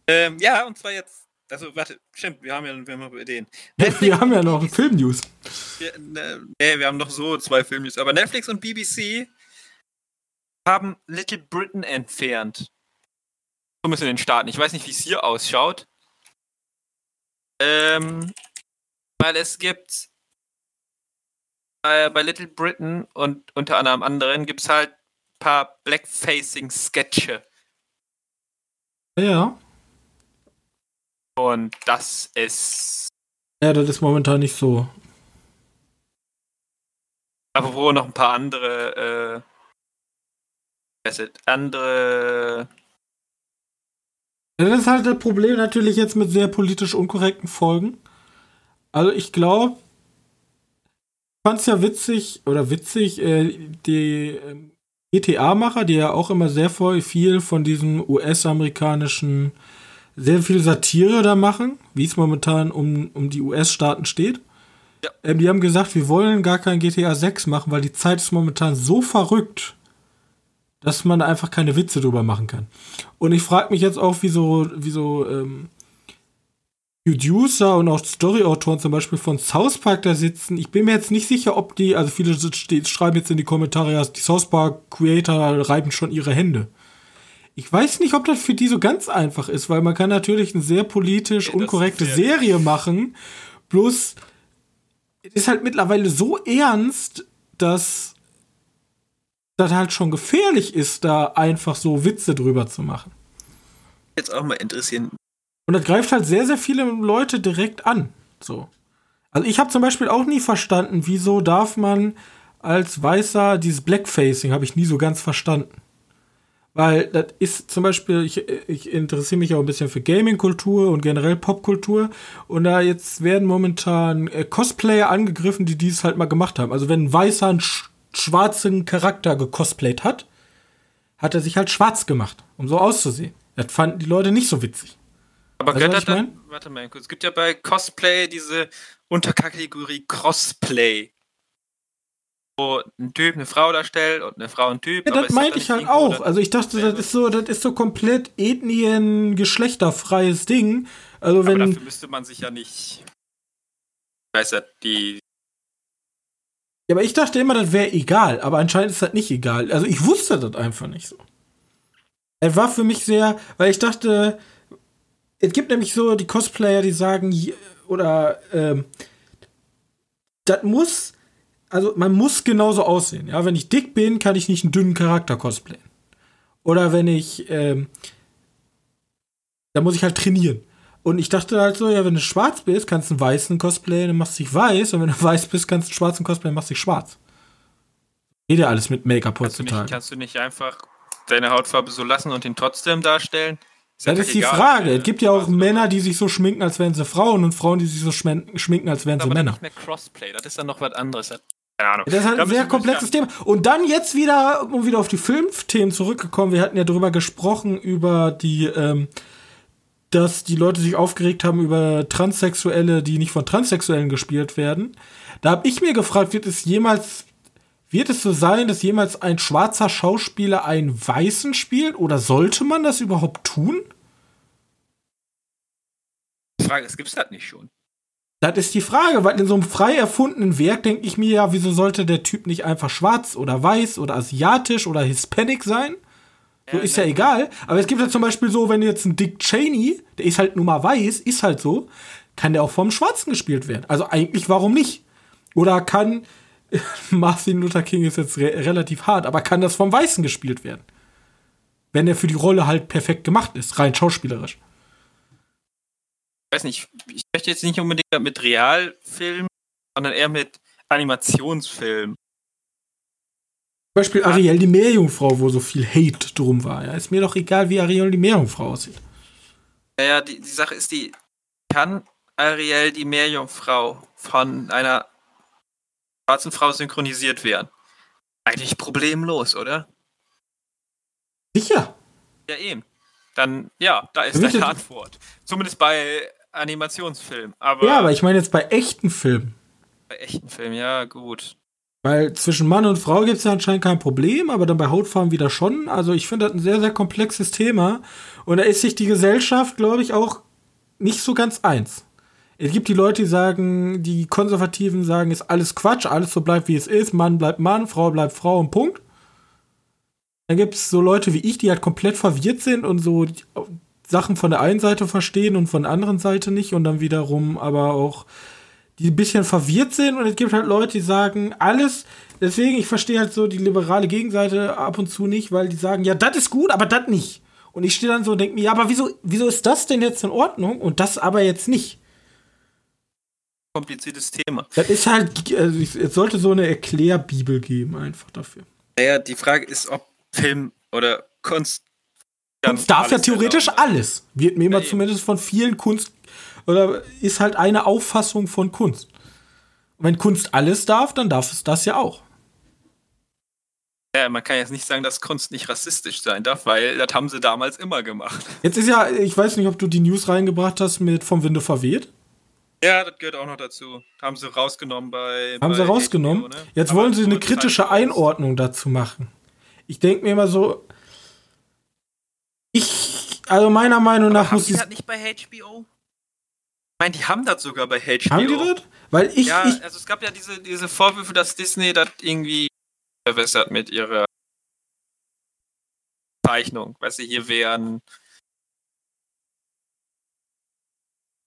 Ähm, ja, und zwar jetzt. Also, warte, stimmt, wir haben ja wir haben ja Ideen. Wir haben ja noch Film-News. Ne, nee, wir haben noch so zwei Filmnews. Aber Netflix und BBC haben Little Britain entfernt. So müssen in den Staaten. Ich weiß nicht, wie es hier ausschaut. Ähm, weil es gibt äh, bei Little Britain und unter anderem anderen gibt es halt ein paar Blackfacing-Sketche. Ja. Und das ist. Ja, das ist momentan nicht so. Aber wo noch ein paar andere. Äh, was ist, andere. Das ist halt das Problem natürlich jetzt mit sehr politisch unkorrekten Folgen. Also ich glaube, ich fand es ja witzig, oder witzig, äh, die ähm, GTA-Macher, die ja auch immer sehr viel von diesem US-amerikanischen, sehr viel Satire da machen, wie es momentan um, um die US-Staaten steht. Ja. Ähm, die haben gesagt, wir wollen gar kein GTA 6 machen, weil die Zeit ist momentan so verrückt, dass man einfach keine Witze drüber machen kann. Und ich frage mich jetzt auch, wieso, wieso ähm, Producer und auch Storyautoren zum Beispiel von South Park da sitzen. Ich bin mir jetzt nicht sicher, ob die, also viele schreiben jetzt in die Kommentare, ja, die South Park Creator reiben schon ihre Hände. Ich weiß nicht, ob das für die so ganz einfach ist, weil man kann natürlich eine sehr politisch ja, unkorrekte Serie machen. Bloß es ist halt mittlerweile so ernst, dass das halt schon gefährlich ist, da einfach so Witze drüber zu machen. Jetzt auch mal interessieren, und das greift halt sehr, sehr viele Leute direkt an. So. Also ich habe zum Beispiel auch nie verstanden, wieso darf man als Weißer dieses Blackfacing, habe ich nie so ganz verstanden. Weil das ist zum Beispiel, ich, ich interessiere mich auch ein bisschen für Gaming-Kultur und generell Popkultur. Und da jetzt werden momentan äh, Cosplayer angegriffen, die dies halt mal gemacht haben. Also wenn ein Weißer einen schwarzen Charakter gecosplayt hat, hat er sich halt schwarz gemacht, um so auszusehen. Das fanden die Leute nicht so witzig. Aber weißt gehört dann, warte mal kurz, es gibt ja bei Cosplay diese Unterkategorie Crossplay. Wo ein Typ eine Frau darstellt und eine Frau ein Typ. Ja, das meinte ich halt auch. Also ich dachte, das ist so, das ist so komplett ethnien geschlechterfreies Ding. Also wenn. Aber dafür müsste man sich ja nicht. Weiß ja, die. Ja, aber ich dachte immer, das wäre egal, aber anscheinend ist das nicht egal. Also ich wusste das einfach nicht so. Es war für mich sehr, weil ich dachte, es gibt nämlich so die Cosplayer, die sagen, oder ähm, das muss, also man muss genauso aussehen. Ja, wenn ich dick bin, kann ich nicht einen dünnen Charakter cosplayen. Oder wenn ich, ähm, da muss ich halt trainieren. Und ich dachte halt so, ja, wenn du schwarz bist, kannst du einen weißen Cosplay, dann machst du dich weiß. Und wenn du weiß bist, kannst du einen schwarzen Cosplay, dann machst du dich schwarz. Geht ja alles mit Make-up heutzutage. Kannst du nicht einfach deine Hautfarbe so lassen und ihn trotzdem darstellen? Ist das ist die egal, Frage. Es gibt ja auch Männer, die sich so schminken, als wären sie Frauen und Frauen, die sich so schminken, als wären sie Männer. Das ist nicht mehr Crossplay, das ist dann noch was anderes. Keine Ahnung. Das ist halt ein sehr komplexes Thema. Und dann jetzt wieder, um wieder auf die Filmthemen zurückgekommen, wir hatten ja darüber gesprochen, über die, ähm, dass die Leute sich aufgeregt haben über Transsexuelle, die nicht von Transsexuellen gespielt werden. Da habe ich mir gefragt, wird es jemals wird es so sein, dass jemals ein schwarzer Schauspieler einen weißen spielt oder sollte man das überhaupt tun? Die Frage ist, gibt es das nicht schon? Das ist die Frage, weil in so einem frei erfundenen Werk denke ich mir ja, wieso sollte der Typ nicht einfach schwarz oder weiß oder asiatisch oder hispanic sein? So ja, ist ja egal. Aber es gibt ja zum Beispiel so, wenn jetzt ein Dick Cheney, der ist halt nur mal weiß, ist halt so, kann der auch vom Schwarzen gespielt werden. Also eigentlich, warum nicht? Oder kann Martin Luther King ist jetzt re relativ hart, aber kann das vom Weißen gespielt werden? Wenn er für die Rolle halt perfekt gemacht ist, rein schauspielerisch. Ich weiß nicht, ich möchte jetzt nicht unbedingt mit Realfilmen, sondern eher mit Animationsfilmen. Beispiel Ariel die Meerjungfrau, wo so viel Hate drum war. Ja, ist mir doch egal, wie Ariel die Meerjungfrau aussieht. Naja, die, die Sache ist die, kann Ariel die Meerjungfrau von einer schwarzen Frau synchronisiert werden. Eigentlich problemlos, oder? Sicher. Ja, eben. Dann, ja, da ist deine Antwort. Zumindest bei Animationsfilmen. Aber ja, aber ich meine jetzt bei echten Filmen. Bei echten Filmen, ja, gut. Weil zwischen Mann und Frau gibt es ja anscheinend kein Problem, aber dann bei Hautfarben wieder schon. Also ich finde das ein sehr, sehr komplexes Thema. Und da ist sich die Gesellschaft, glaube ich, auch nicht so ganz eins. Es gibt die Leute, die sagen, die Konservativen sagen, ist alles Quatsch, alles so bleibt wie es ist, Mann bleibt Mann, Frau bleibt Frau und Punkt. Dann gibt es so Leute wie ich, die halt komplett verwirrt sind und so Sachen von der einen Seite verstehen und von der anderen Seite nicht und dann wiederum aber auch die ein bisschen verwirrt sind und es gibt halt Leute, die sagen, alles, deswegen, ich verstehe halt so die liberale Gegenseite ab und zu nicht, weil die sagen, ja, das ist gut, aber das nicht. Und ich stehe dann so und denke mir, ja, aber wieso, wieso ist das denn jetzt in Ordnung und das aber jetzt nicht? kompliziertes Thema. Das ist halt, also es sollte so eine Erklärbibel geben, einfach dafür. Naja, die Frage ist, ob Film oder Kunst. Kunst darf ja theoretisch alles. Wird mir immer ja, zumindest von vielen Kunst. Oder ist halt eine Auffassung von Kunst. Und wenn Kunst alles darf, dann darf es das ja auch. Ja, man kann jetzt nicht sagen, dass Kunst nicht rassistisch sein darf, weil das haben sie damals immer gemacht. Jetzt ist ja, ich weiß nicht, ob du die News reingebracht hast mit Vom Winde verweht. Ja, das gehört auch noch dazu. Haben sie rausgenommen bei. Haben bei sie rausgenommen? HBO, ne? Jetzt Aber wollen sie eine kritische Einordnung dazu machen. Ich denke mir immer so. Ich. Also meiner Meinung nach muss ich. das nicht bei HBO? Ich meine, die haben das sogar bei HBO. Haben die das? Weil ich, ja, ich also es gab ja diese, diese Vorwürfe, dass Disney das irgendwie verwässert mit ihrer Zeichnung. Weißt du, hier wären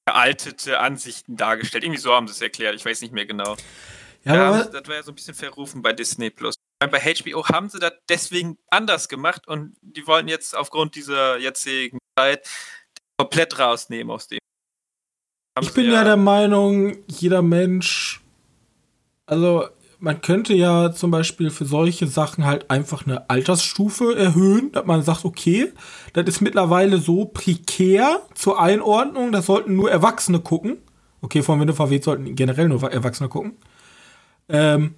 veraltete Ansichten dargestellt. Irgendwie so haben sie es erklärt. Ich weiß nicht mehr genau. ja, Ja, aber, das war ja so ein bisschen verrufen bei Disney Plus. Bei HBO haben sie das deswegen anders gemacht und die wollten jetzt aufgrund dieser jetzigen Zeit komplett rausnehmen aus dem. Ich bin ja der Meinung, jeder Mensch, also man könnte ja zum Beispiel für solche Sachen halt einfach eine Altersstufe erhöhen, dass man sagt, okay, das ist mittlerweile so prekär zur Einordnung, das sollten nur Erwachsene gucken. Okay, von Windows verweht sollten generell nur Erwachsene gucken. Ähm,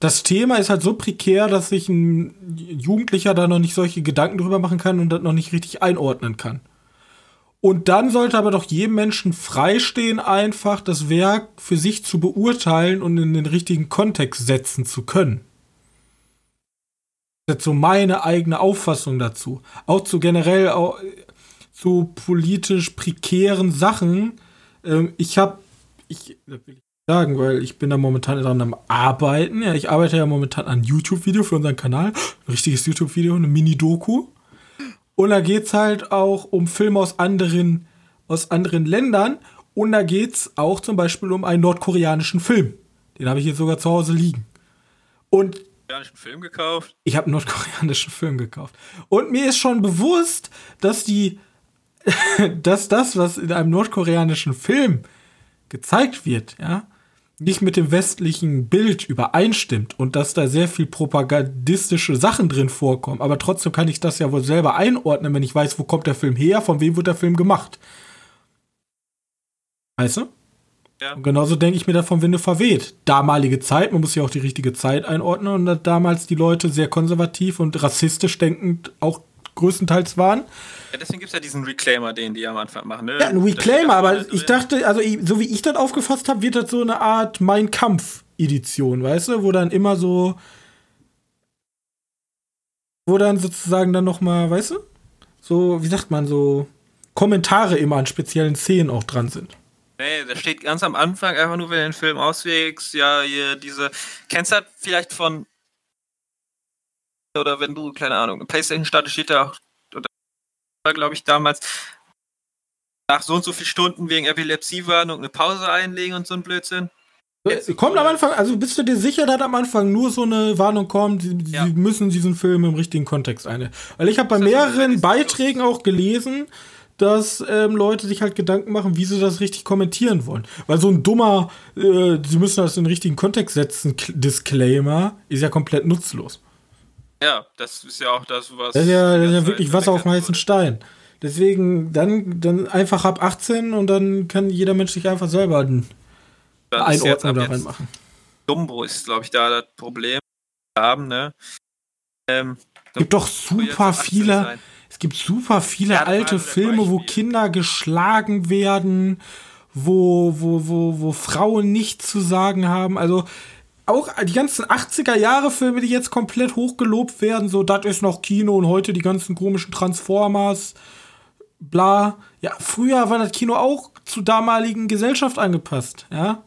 das Thema ist halt so prekär, dass sich ein Jugendlicher da noch nicht solche Gedanken drüber machen kann und das noch nicht richtig einordnen kann. Und dann sollte aber doch jedem Menschen freistehen, einfach das Werk für sich zu beurteilen und in den richtigen Kontext setzen zu können. Das ist so meine eigene Auffassung dazu. Auch zu generell auch zu politisch prekären Sachen. Ähm, ich habe, ich das will ich sagen, weil ich bin da momentan dran am Arbeiten. Ja, ich arbeite ja momentan an YouTube-Video für unseren Kanal. Ein richtiges YouTube-Video, eine Mini-Doku. Und da geht's halt auch um Filme aus anderen, aus anderen Ländern. Und da geht's auch zum Beispiel um einen nordkoreanischen Film. Den habe ich hier sogar zu Hause liegen. Und einen Film gekauft. ich habe einen nordkoreanischen Film gekauft. Und mir ist schon bewusst, dass die, dass das, was in einem nordkoreanischen Film gezeigt wird, ja, nicht mit dem westlichen Bild übereinstimmt und dass da sehr viel propagandistische Sachen drin vorkommen. Aber trotzdem kann ich das ja wohl selber einordnen, wenn ich weiß, wo kommt der Film her, von wem wird der Film gemacht. Weißt du? Ja. Und genauso denke ich mir da vom Winde verweht. Damalige Zeit, man muss ja auch die richtige Zeit einordnen und damals die Leute sehr konservativ und rassistisch denkend auch größtenteils waren. Ja, deswegen gibt es ja diesen Reclaimer, den die am Anfang machen. Ne? Ja, ein Reclaimer, aber vorne ich dachte, also so wie ich das aufgefasst habe, wird das so eine Art Mein Kampf-Edition, weißt du, wo dann immer so, wo dann sozusagen dann noch mal, weißt du, so, wie sagt man, so Kommentare immer an speziellen Szenen auch dran sind. Nee, da steht ganz am Anfang einfach nur, wenn du den Film auswägst, ja, hier diese. Kennst du das vielleicht von. Oder wenn du, keine Ahnung, eine Playstation startet, steht da auch. Glaube ich damals. Nach so und so viel Stunden wegen Epilepsiewarnung eine Pause einlegen und so ein Blödsinn. Jetzt- Kommt am Anfang, also bist du dir sicher, dass am Anfang nur so eine Warnung kommt, sie, Ja. sie müssen diesen Film im richtigen Kontext ein. Weil ich habe bei mehreren Beiträgen auch gelesen, dass ähm, Leute sich halt Gedanken machen, wie sie das richtig kommentieren wollen. Weil so ein dummer, äh, sie müssen das in den richtigen Kontext setzen, Disclaimer, ist ja komplett nutzlos. Ja, das ist ja auch das, was. Das ist ja, das ist ja wirklich Wasser auf dem heißen Stein. Deswegen dann, dann einfach ab 18 und dann kann jeder Mensch sich einfach selber eine wurde. Das ist jetzt Einordnung da reinmachen. Dumbo ist, glaube ich, da das Problem. Haben, ne? Ähm, Es gibt doch super ab 18 viele. sein. Es gibt super viele Ja, alte Filme, wo. Kinder geschlagen werden, wo, wo, wo, wo Frauen nichts zu sagen haben. Also auch die ganzen 80er Jahre Filme, die jetzt komplett hochgelobt werden, so das ist noch Kino und heute die ganzen komischen Transformers, bla. Ja, früher war das Kino auch zur damaligen Gesellschaft angepasst, ja.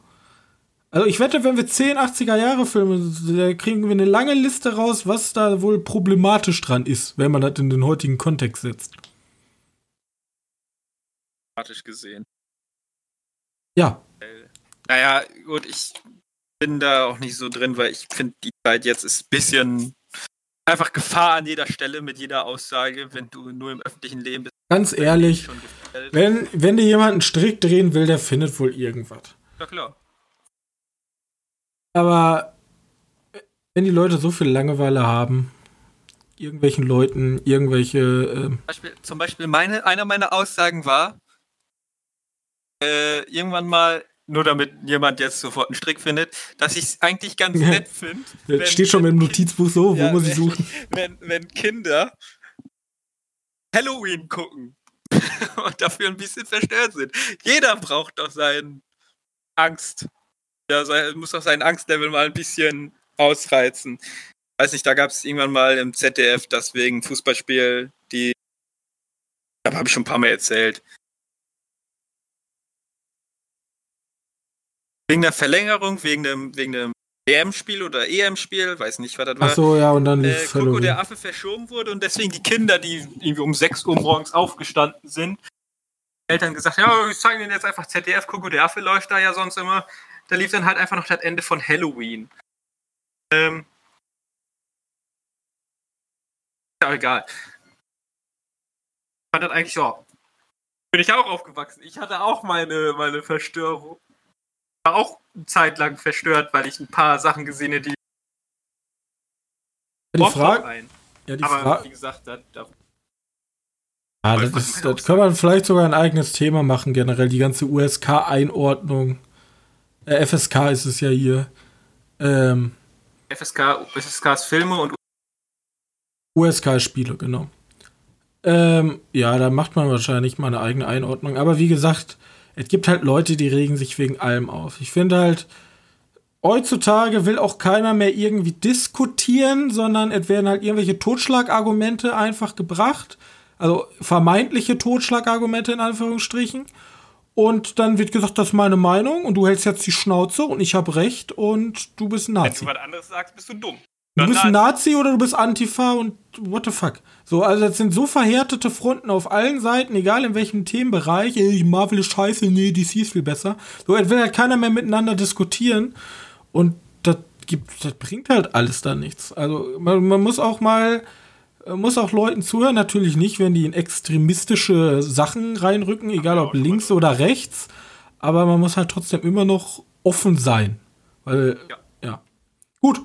Also ich wette, wenn wir 10 80er Jahre Filme, da kriegen wir eine lange Liste raus, was da wohl problematisch dran ist, wenn man das in den heutigen Kontext setzt. dramatisch gesehen. Ja, Naja, gut, ich bin da auch nicht so drin, weil ich finde, die Zeit jetzt ist ein bisschen einfach Gefahr an jeder Stelle mit jeder Aussage, wenn du nur im öffentlichen Leben bist. ganz ehrlich, wenn, wenn dir jemand einen Strick drehen will, der findet wohl irgendwas. Ja, klar. Aber wenn die Leute so viel Langeweile haben, irgendwelchen Leuten irgendwelche, ähm, Zum Beispiel, zum Beispiel meine, einer meiner Aussagen war, äh, irgendwann mal, nur damit jemand jetzt sofort einen Strick findet, dass ich es eigentlich ganz Ja. nett finde. das steht schon im Notizbuch so, wo Ja, muss ich suchen? Wenn, wenn Kinder Halloween gucken und dafür ein bisschen verstört sind. Jeder braucht doch seinen Angst. Ja, sein, muss doch sein Angstlevel mal ein bisschen ausreizen. Weiß nicht, da gab es irgendwann mal im ZDF, das wegen Fußballspiel, die. Da habe ich schon ein paar Mal erzählt. Wegen der Verlängerung, wegen dem, wegen dem EM-Spiel oder EM-Spiel, weiß nicht, was das war. Ach so, ja, und dann äh, lief Coco der. Affe verschoben wurde und deswegen die Kinder, die irgendwie um 6 Uhr morgens aufgestanden sind, Eltern gesagt, ja, wir zeigen denen jetzt einfach ZDF, Coco der Affe läuft da ja sonst immer. Da lief dann halt einfach noch das Ende von Halloween. Ähm. Ja, egal. Ich fand das eigentlich so. Bin ich auch aufgewachsen. Ich hatte auch meine, meine Verstörung. War auch eine Zeit lang verstört, weil ich ein paar Sachen gesehen habe, die Die Frage, ja, die Aber Frage, wie gesagt, da, da ja, das, ist, das kann man vielleicht sogar ein eigenes Thema machen, generell die ganze USK-Einordnung. Äh, FSK ist es ja hier. Ähm, FSK, FSKs Filme und USK-Spiele, genau. Ähm, ja, da macht man wahrscheinlich mal eine eigene Einordnung. Aber wie gesagt, es gibt halt Leute, die regen sich wegen allem auf. Ich finde halt, heutzutage will auch keiner mehr irgendwie diskutieren, sondern es werden halt irgendwelche Totschlagargumente einfach gebracht. Also vermeintliche Totschlagargumente in Anführungsstrichen. Und dann wird gesagt, das ist meine Meinung und du hältst jetzt die Schnauze und ich habe recht und du bist ein wenn Nazi. du was anderes sagst, bist du dumm. Du bist ein Nazi. Oder du bist Antifa und what the fuck. So, also das sind so verhärtete Fronten auf allen Seiten, egal in welchem Themenbereich. Ey, Marvel ist scheiße, nee, DC ist viel besser. So, will halt keiner mehr miteinander diskutieren und das gibt, das bringt halt alles da nichts. Also man, man muss auch mal, muss auch Leuten zuhören, natürlich nicht, wenn die in extremistische Sachen reinrücken, egal ob links oder rechts, aber man muss halt trotzdem immer noch offen sein. Weil, Ja. ja. Gut.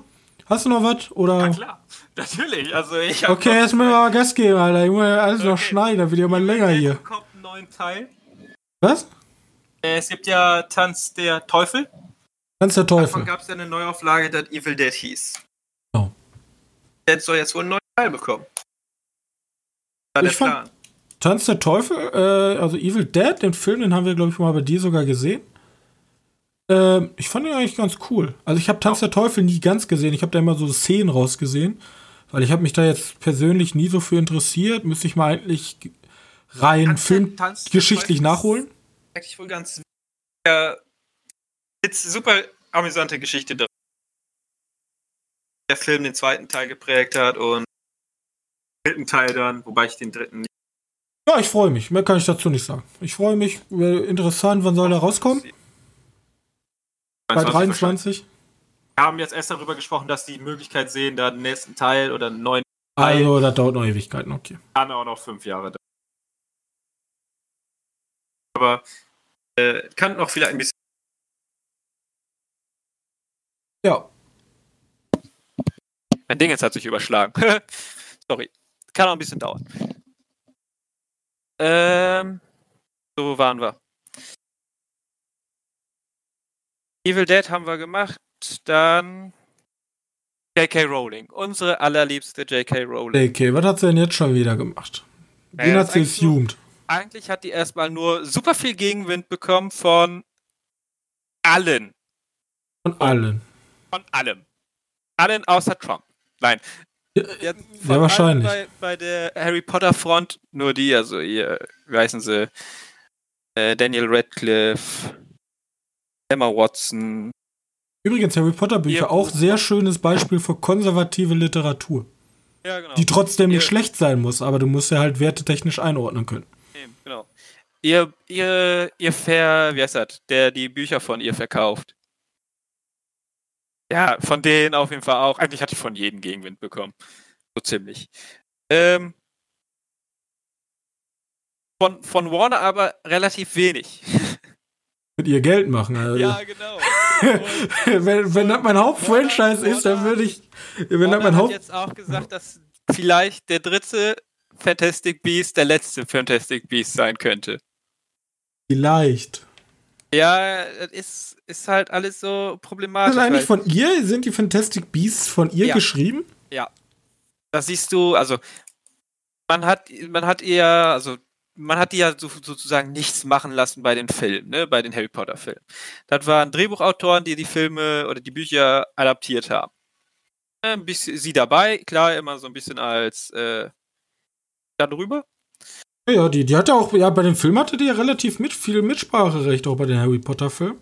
Hast du noch was? Oder? Ja, klar. Natürlich. Also ich Okay, noch- jetzt müssen wir mal Gas geben, Alter. Ich muss ja alles noch Okay. schneiden, dann wird ja mal länger hier. bekommt einen neuen Teil. Was? Äh, Es gibt ja Tanz der Teufel. Ganz der Davon Teufel. gab es ja eine Neuauflage, das Evil Dead hieß. Genau. Der soll jetzt wohl einen neuen Teil bekommen. War Ich fand- Plan. Tanz der Teufel, äh, also Evil Dead, den Film, den haben wir, glaube ich, mal bei dir sogar gesehen. Ähm, ich fand ihn eigentlich ganz cool. Also ich habe Tanz der Teufel nie ganz gesehen. Ich habe da immer so Szenen rausgesehen. Weil ich habe mich da jetzt persönlich nie so für interessiert. Müsste ich mal eigentlich rein Tanz der- Film Tanz der geschichtlich Teufel ist nachholen. Eigentlich wohl ganz. Ja, jetzt super amüsante Geschichte da. Der Film den zweiten Teil geprägt hat und den dritten Teil dann, wobei ich den dritten nicht Ja, ich freue mich. Mehr kann ich dazu nicht sagen. Ich freue mich. Äh, interessant, wann soll der rauskommen? Bei 23? Wir haben jetzt erst darüber gesprochen, dass die Möglichkeit sehen, da den nächsten Teil oder einen neuen Also, das dauert noch Ewigkeiten, okay. kann auch noch fünf Jahre dauern. Aber äh, kann noch vielleicht ein bisschen. Ja, Mein Ding jetzt hat sich überschlagen. Sorry. Kann auch ein bisschen dauern. Ähm, so wo waren wir. Evil Dead haben wir gemacht. Dann J.K. Rowling. Unsere allerliebste J.K. Rowling. Okay, was hat sie denn jetzt schon wieder gemacht? Naja, Wen das hat sie assumed? Eigentlich hat die erstmal nur super viel Gegenwind bekommen von allen. Von allen. Von allem. Allen außer Trump. Nein. Ja, ja, wahrscheinlich. Bei, bei der Harry Potter Front nur die, also ihr, wie heißen sie? Äh, Daniel Radcliffe, Emma Watson. Übrigens, Harry Potter Bücher, Ihr- auch sehr schönes Beispiel für konservative Literatur, Ja, genau. die trotzdem nicht Ihr- schlecht sein muss, aber du musst ja halt wertetechnisch einordnen können. Eben, genau. Ihr, ihr, ihr Fair, wie heißt das? Der die Bücher von ihr verkauft. Ja, von denen auf jeden Fall auch. Eigentlich hatte ich von jedem Gegenwind bekommen. So ziemlich. Ähm, von, von Warner aber relativ wenig. Mit ihr Geld machen. Also. ja, genau. Wenn, wenn das mein Hauptfranchise ist, dann würde ich. Wenn das Warner mein hat Haupt. jetzt auch gesagt, dass vielleicht der dritte Fantastic Beast der letzte Fantastic Beast sein könnte. Vielleicht. Ja, das ist, ist halt alles so Ist problematisch. das eigentlich von ihr? Sind die Fantastic Beasts von ihr Ja. geschrieben? da siehst du, also man hat, man hat eher, also man hat die ja so, sozusagen nichts machen lassen bei den Filmen, ne, bei den Harry Potter Filmen. Das waren Drehbuchautoren, die die Filme oder die Bücher adaptiert haben. Ein bisschen sie dabei, klar, immer so ein bisschen als äh, darüber. Ja, die, die hatte auch, ja, bei dem Film hatte die ja relativ mit, viel Mitspracherecht, auch bei den Harry Potter-Filmen.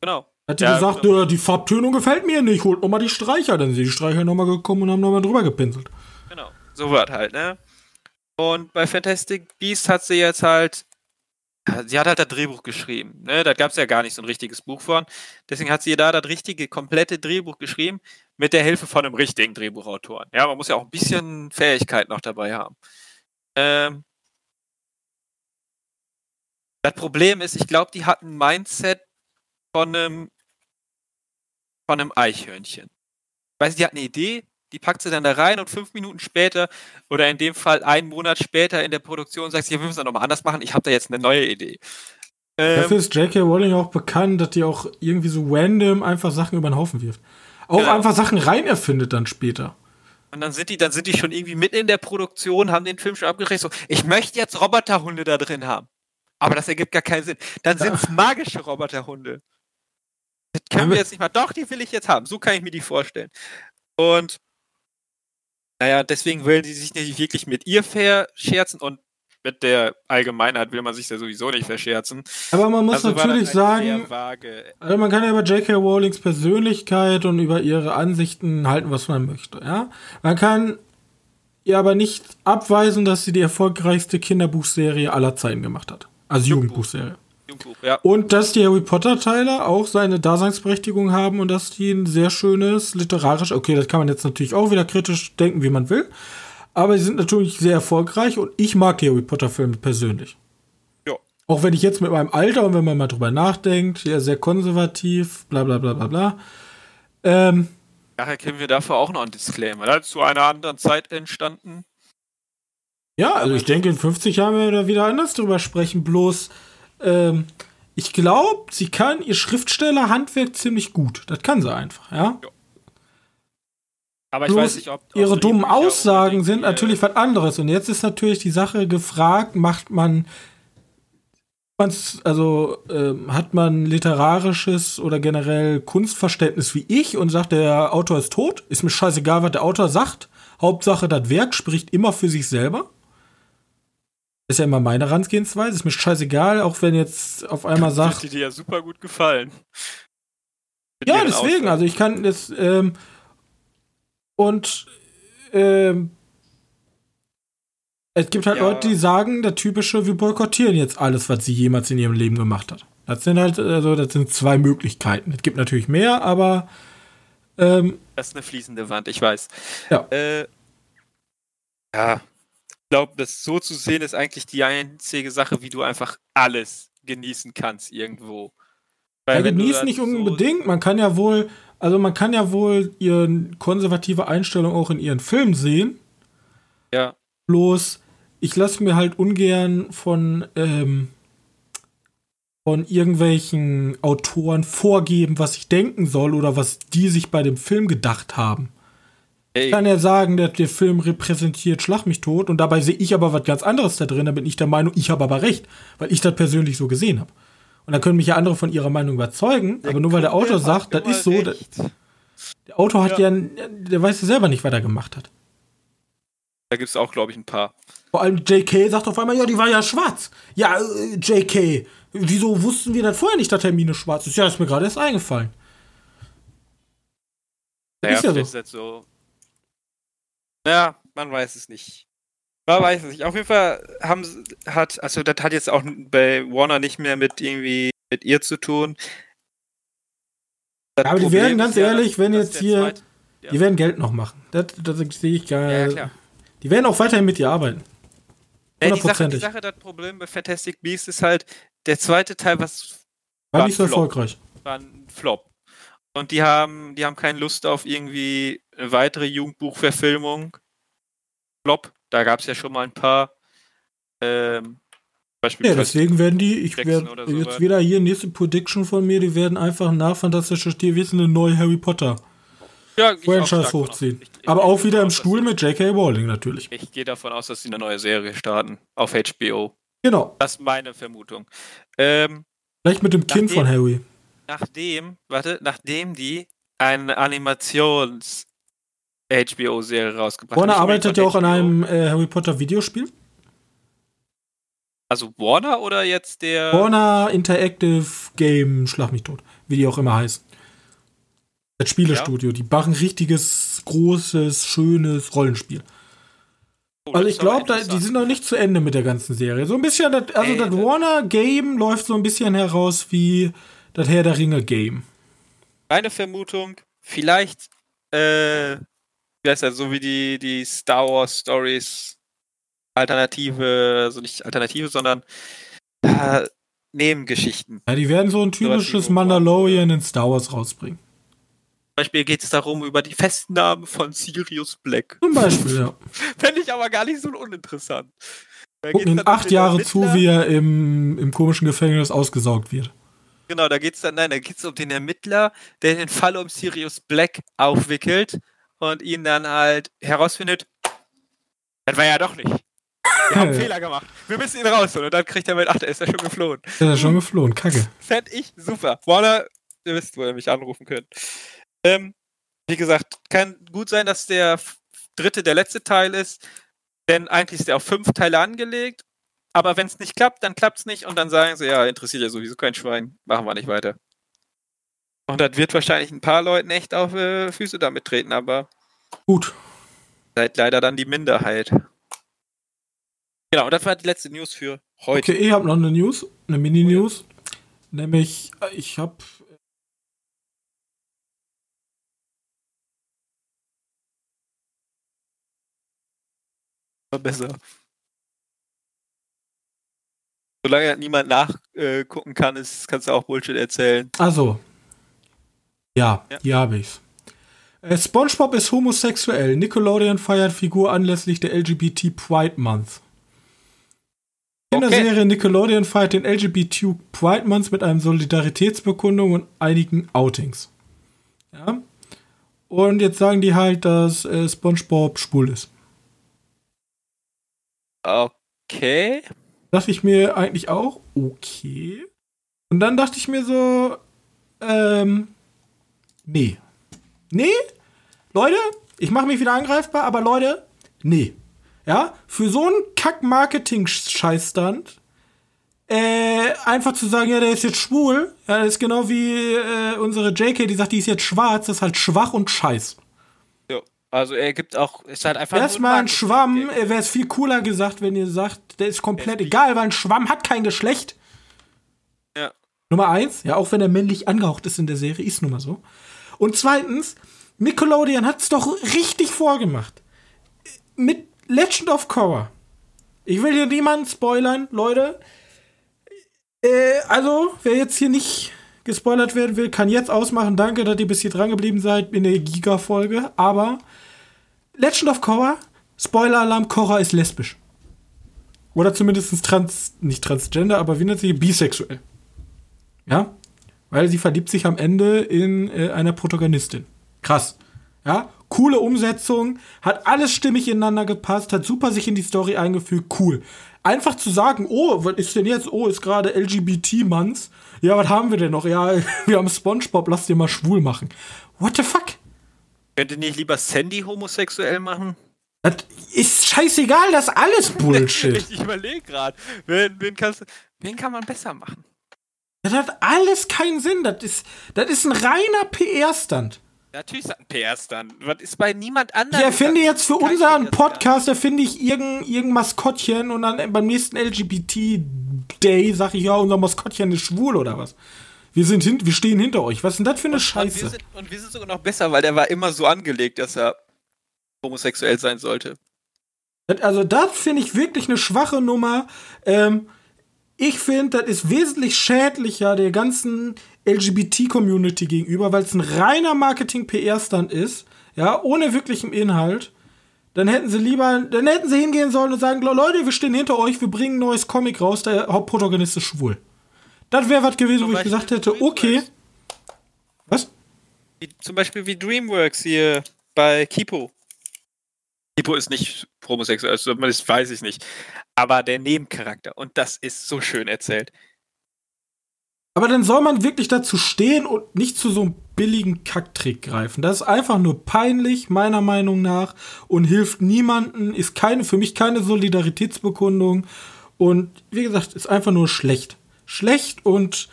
Genau. Hat die Ja, gesagt, genau. äh, die Farbtönung gefällt mir nicht, holt nochmal die Streicher. Dann sind die Streicher nochmal gekommen und haben nochmal drüber gepinselt. Genau. So wird halt, ne? Und bei Fantastic Beasts hat sie jetzt halt. Sie hat halt das Drehbuch geschrieben. Ne? Da gab es ja gar nicht so ein richtiges Buch von. Deswegen hat sie da das richtige, komplette Drehbuch geschrieben, mit der Hilfe von einem richtigen Drehbuchautoren. Ja, man muss ja auch ein bisschen Fähigkeit noch dabei haben. Ähm, das Problem ist, ich glaube, die hat ein Mindset von einem, von einem Eichhörnchen. Weißt du, die hat eine Idee, die packt sie dann da rein und fünf Minuten später oder in dem Fall einen Monat später in der Produktion sagt sie, ja, wir müssen das nochmal anders machen, ich habe da jetzt eine neue Idee. Ähm, Dafür ist J.K. Rowling auch bekannt, dass die auch irgendwie so random einfach Sachen über den Haufen wirft. Auch Genau. einfach Sachen rein erfindet dann später. und dann sind die, dann sind die schon irgendwie mitten in der Produktion, haben den Film schon abgerechnet, so, ich möchte jetzt Roboterhunde da drin haben. Aber das ergibt gar keinen Sinn. Dann sind es magische Roboterhunde. Das können wir- jetzt nicht mal. Doch, die will ich jetzt haben. So kann ich mir die vorstellen. Und naja, deswegen wollen die sich nicht wirklich mit ihr verscherzen und mit der Allgemeinheit will man sich ja sowieso nicht verscherzen. Aber man muss Also natürlich sagen, also man kann ja über J.K. Rowlings Persönlichkeit und über ihre Ansichten halten, was man möchte. Ja? Man kann ihr aber nicht abweisen, dass sie die erfolgreichste Kinderbuchserie aller Zeiten gemacht hat. Also Jugendbuch. Jugendbuchserie. Ja. Und dass die Harry Potter-Teile auch seine Daseinsberechtigung haben und dass die ein sehr schönes literarisch, okay, das kann man jetzt natürlich auch wieder kritisch denken, wie man will, aber sie sind natürlich sehr erfolgreich und ich mag die Harry Potter-Filme persönlich. Ja. Auch wenn ich jetzt mit meinem Alter und wenn man mal drüber nachdenkt, ja, sehr konservativ, bla bla bla bla bla. Ähm, Daher kennen wir dafür auch noch einen Disclaimer. Das ist zu einer anderen Zeit entstanden. ja, also ich denke, in 50 Jahren werden wir da wieder anders drüber sprechen, bloß ähm, ich glaube, sie kann ihr Schriftstellerhandwerk ziemlich gut. Das kann sie einfach, ja. Aber ich Bloß weiß nicht, ob ob ihre so dummen Aussagen sind natürlich was anderes. Und jetzt ist natürlich die Sache gefragt, macht man, also ähm, hat man literarisches oder generell Kunstverständnis wie ich und sagt, der Autor ist tot? Ist mir scheißegal, was der Autor sagt. Hauptsache, das Werk spricht immer für sich selber. Ist ja immer meine Herangehensweise. Ist mir scheißegal, auch wenn jetzt auf einmal sagt, Wird die dir ja super gut gefallen. Mit Ja, deswegen, Aussagen. also ich kann das, ähm, und, ähm, es gibt halt Ja. Leute, die sagen, der typische, wir boykottieren jetzt alles, was sie jemals in ihrem Leben gemacht hat. Das sind halt, also, das sind zwei Möglichkeiten. Es gibt natürlich mehr, aber, ähm, Das ist eine fließende Wand, ich weiß. Ja. Äh, ja. Ich glaube, das so zu sehen ist eigentlich die einzige Sache, wie du einfach alles genießen kannst irgendwo. ja, wenn du genießt nicht so- unbedingt. Man kann ja wohl, also man kann ja wohl ihre konservative Einstellung auch in ihren Filmen sehen. Ja, Bloß, ich lasse mir halt ungern von, ähm, von irgendwelchen Autoren vorgeben, was ich denken soll oder was die sich bei dem Film gedacht haben. Ich kann ja sagen, der, der Film repräsentiert Schlag mich tot und dabei sehe ich aber was ganz anderes da drin. Da bin ich der Meinung, ich habe aber recht, weil ich das persönlich so gesehen habe. Und dann können mich ja andere von ihrer Meinung überzeugen, aber nur weil der Autor sagt, das ist so, der, recht. der Autor hat Ja. ja, der weiß ja selber nicht, was er gemacht hat. Da gibt es auch, glaube ich, ein paar. Vor allem JK sagt auf einmal, ja, die war ja schwarz. Ja, äh, JK, wieso wussten wir das vorher nicht, dass Hermine schwarz ist? Ja, ist mir gerade erst eingefallen. Naja, Ist ja so. ist das so. Ja, man weiß es nicht. Man weiß es nicht. Auf jeden Fall haben hat, also das hat jetzt auch bei Warner nicht mehr mit irgendwie mit ihr zu tun. Das Aber die Problem werden ist ganz ja, ehrlich, wenn jetzt hier- zweite- Ja. Die werden Geld noch machen. Das, das sehe ich gar Ja. Die werden auch weiterhin mit ihr arbeiten. Ja, die, Sache, die hundertprozentig. Sache, das Problem bei Fantastic Beasts ist halt, der zweite Teil was War War nicht so Flop. erfolgreich. war ein Flop. Und die haben, die haben keine Lust auf irgendwie eine weitere Jugendbuchverfilmung. Flop, da gab es ja schon mal ein paar. Ähm, Beispiel Ja, deswegen werden die, ich werde so jetzt was. wieder hier nächste Prediction von mir, die werden einfach nach Fantastische Tierwesen eine neue Harry Potter Ja, ich Franchise hochziehen. Ich- ich Aber gehe auch wieder im aus, Stuhl mit J.K. Rowling natürlich. Ich gehe davon aus, dass sie eine neue Serie starten auf HBO. Genau. Das ist meine Vermutung. Ähm, Vielleicht mit dem Kind Nachdem- von Harry. nachdem, warte, nachdem die eine Animations HBO-Serie rausgebracht Warner arbeitet ja auch an einem äh, Harry Potter Videospiel. Also Warner oder jetzt der. Warner Interactive Game, schlag mich tot, wie die auch immer heißen. Das Spielestudio, ja. die machen richtiges, großes, schönes Rollenspiel. Oh, also ich glaube, die sind noch nicht zu Ende mit der ganzen Serie. So ein bisschen, das, also Ey, das Warner Game läuft so ein bisschen heraus wie das Herr der Ringe Game. Meine Vermutung, vielleicht, äh, wie heißt das, so wie die, die Star Wars Stories Alternative, also nicht Alternative, sondern äh, Nebengeschichten. Ja, die werden so ein typisches Mandalorian in Star Wars rausbringen. Zum Beispiel geht es darum, über die Festnahme von Sirius Black. Zum Beispiel, ja. Fände ich aber gar nicht so uninteressant. Gucken in acht Jahre zu, wie er im, im komischen Gefängnis ausgesaugt wird. Genau, da geht's dann, nein, da geht es um den Ermittler, der den Fall um Sirius Black aufwickelt und ihn dann halt herausfindet, das war ja doch nicht. Wir haben einen Fehler gemacht. Wir müssen ihn rausholen. Und dann kriegt er mit, ach, der ist ja schon geflohen. Der ist ja schon geflohen, kacke. Fände ich super. Warner, ihr wisst, wo ihr mich anrufen könnt. Ähm, wie gesagt, kann gut sein, dass der dritte der letzte Teil ist, denn eigentlich ist der auf fünf Teile angelegt. Aber wenn es nicht klappt, dann klappt es nicht und dann sagen sie, ja, interessiert ja sowieso kein Schwein, machen wir nicht weiter. Und das wird wahrscheinlich ein paar Leuten echt auf äh, Füße damit treten, aber gut. Seid leider dann die Minderheit. Genau, das war die letzte News für heute. Okay, ich habe noch eine News, eine Mini-News. Nämlich, äh, ich habe besser. Solange niemand nachgucken kann, ist, kannst du auch Bullshit erzählen. Also. Ja, ja. hier habe ich's. Äh, SpongeBob ist homosexuell. Nickelodeon feiert Figur anlässlich der LGBT Pride Month. In der Serie Nickelodeon feiert den LGBT Pride Month mit einem Solidaritätsbekundung und einigen Outings. Ja. Und jetzt sagen die halt, dass äh, SpongeBob schwul ist. Okay. Dachte ich mir eigentlich auch, okay. Und dann dachte ich mir so, ähm, nee. Nee? Leute, ich mache mich wieder angreifbar, aber Leute, nee. Ja, für so einen Kack-Marketing-Scheißstand, äh, einfach zu sagen, ja, der ist jetzt schwul, ja, das ist genau wie äh, unsere JK, die sagt, die ist jetzt schwarz, das ist halt schwach und scheiß. Ja, also er gibt auch, ist halt einfach. Erstmal ein Schwamm, wäre es viel cooler gesagt, wenn ihr sagt, der ist komplett ist egal, weil ein Schwamm hat kein Geschlecht. Ja. Nummer eins, ja, auch wenn er männlich angehaucht ist in der Serie, ist nun mal so. Und zweitens, Nickelodeon hat es doch richtig vorgemacht. Mit Legend of Korra. Ich will hier niemanden spoilern, Leute. Äh, also, wer jetzt hier nicht gespoilert werden will, kann jetzt ausmachen. Danke, dass ihr bis hier dran geblieben seid in der Giga-Folge. Aber Legend of Korra, Spoiler-Alarm, Korra ist lesbisch. Oder zumindest trans, nicht transgender, aber wie nennt sie bisexuell. Ja? Weil sie verliebt sich am Ende in äh, einer Protagonistin. Krass. Ja? coole Umsetzung, hat alles stimmig ineinander gepasst, hat super sich in die Story eingefügt, cool. Einfach zu sagen, oh, was ist denn jetzt? Oh, ist gerade LGBT-Month. Ja, was haben wir denn noch? Ja, wir haben SpongeBob, lass dir mal schwul machen. What the fuck? Könnte nicht lieber Sandy homosexuell machen? Das ist scheißegal, das ist alles Bullshit. ich überlege gerade, wen, wen, wen kann man besser machen? Das hat alles keinen Sinn. Das ist, das ist ein reiner PR-Stand. Natürlich sagt ein PR-Stand. Was ist bei niemand anderem? Ja, finde jetzt für unseren Podcast, da finde ich irgendein, irgendein Maskottchen und dann beim nächsten LGBT-Day sage ich, ja, unser Maskottchen ist schwul oder was. Wir, sind hin, wir stehen hinter euch. Was ist denn das für eine und, Scheiße? Und wir, sind, und wir sind sogar noch besser, weil der war immer so angelegt, dass er homosexuell sein sollte. Also, das finde ich wirklich eine schwache Nummer. Ähm, ich finde, das ist wesentlich schädlicher der ganzen LGBT-Community gegenüber, weil es ein reiner Marketing-PR-Stand ist, ja, ohne wirklichem Inhalt. Dann hätten sie lieber, dann hätten sie hingehen sollen und sagen, Leute, wir stehen hinter euch, wir bringen ein neues Comic raus, der Hauptprotagonist ist schwul. Das wäre was gewesen, zum wo Beispiel ich gesagt hätte, okay. Was? Wie, zum Beispiel wie DreamWorks hier bei Kipo. Kipo ist nicht homosexuell, also das weiß ich nicht. Aber der Nebencharakter, und das ist so schön erzählt. Aber dann soll man wirklich dazu stehen und nicht zu so einem billigen Kacktrick greifen. Das ist einfach nur peinlich, meiner Meinung nach, und hilft niemanden, ist keine, für mich keine Solidaritätsbekundung. Und wie gesagt, ist einfach nur schlecht. Schlecht und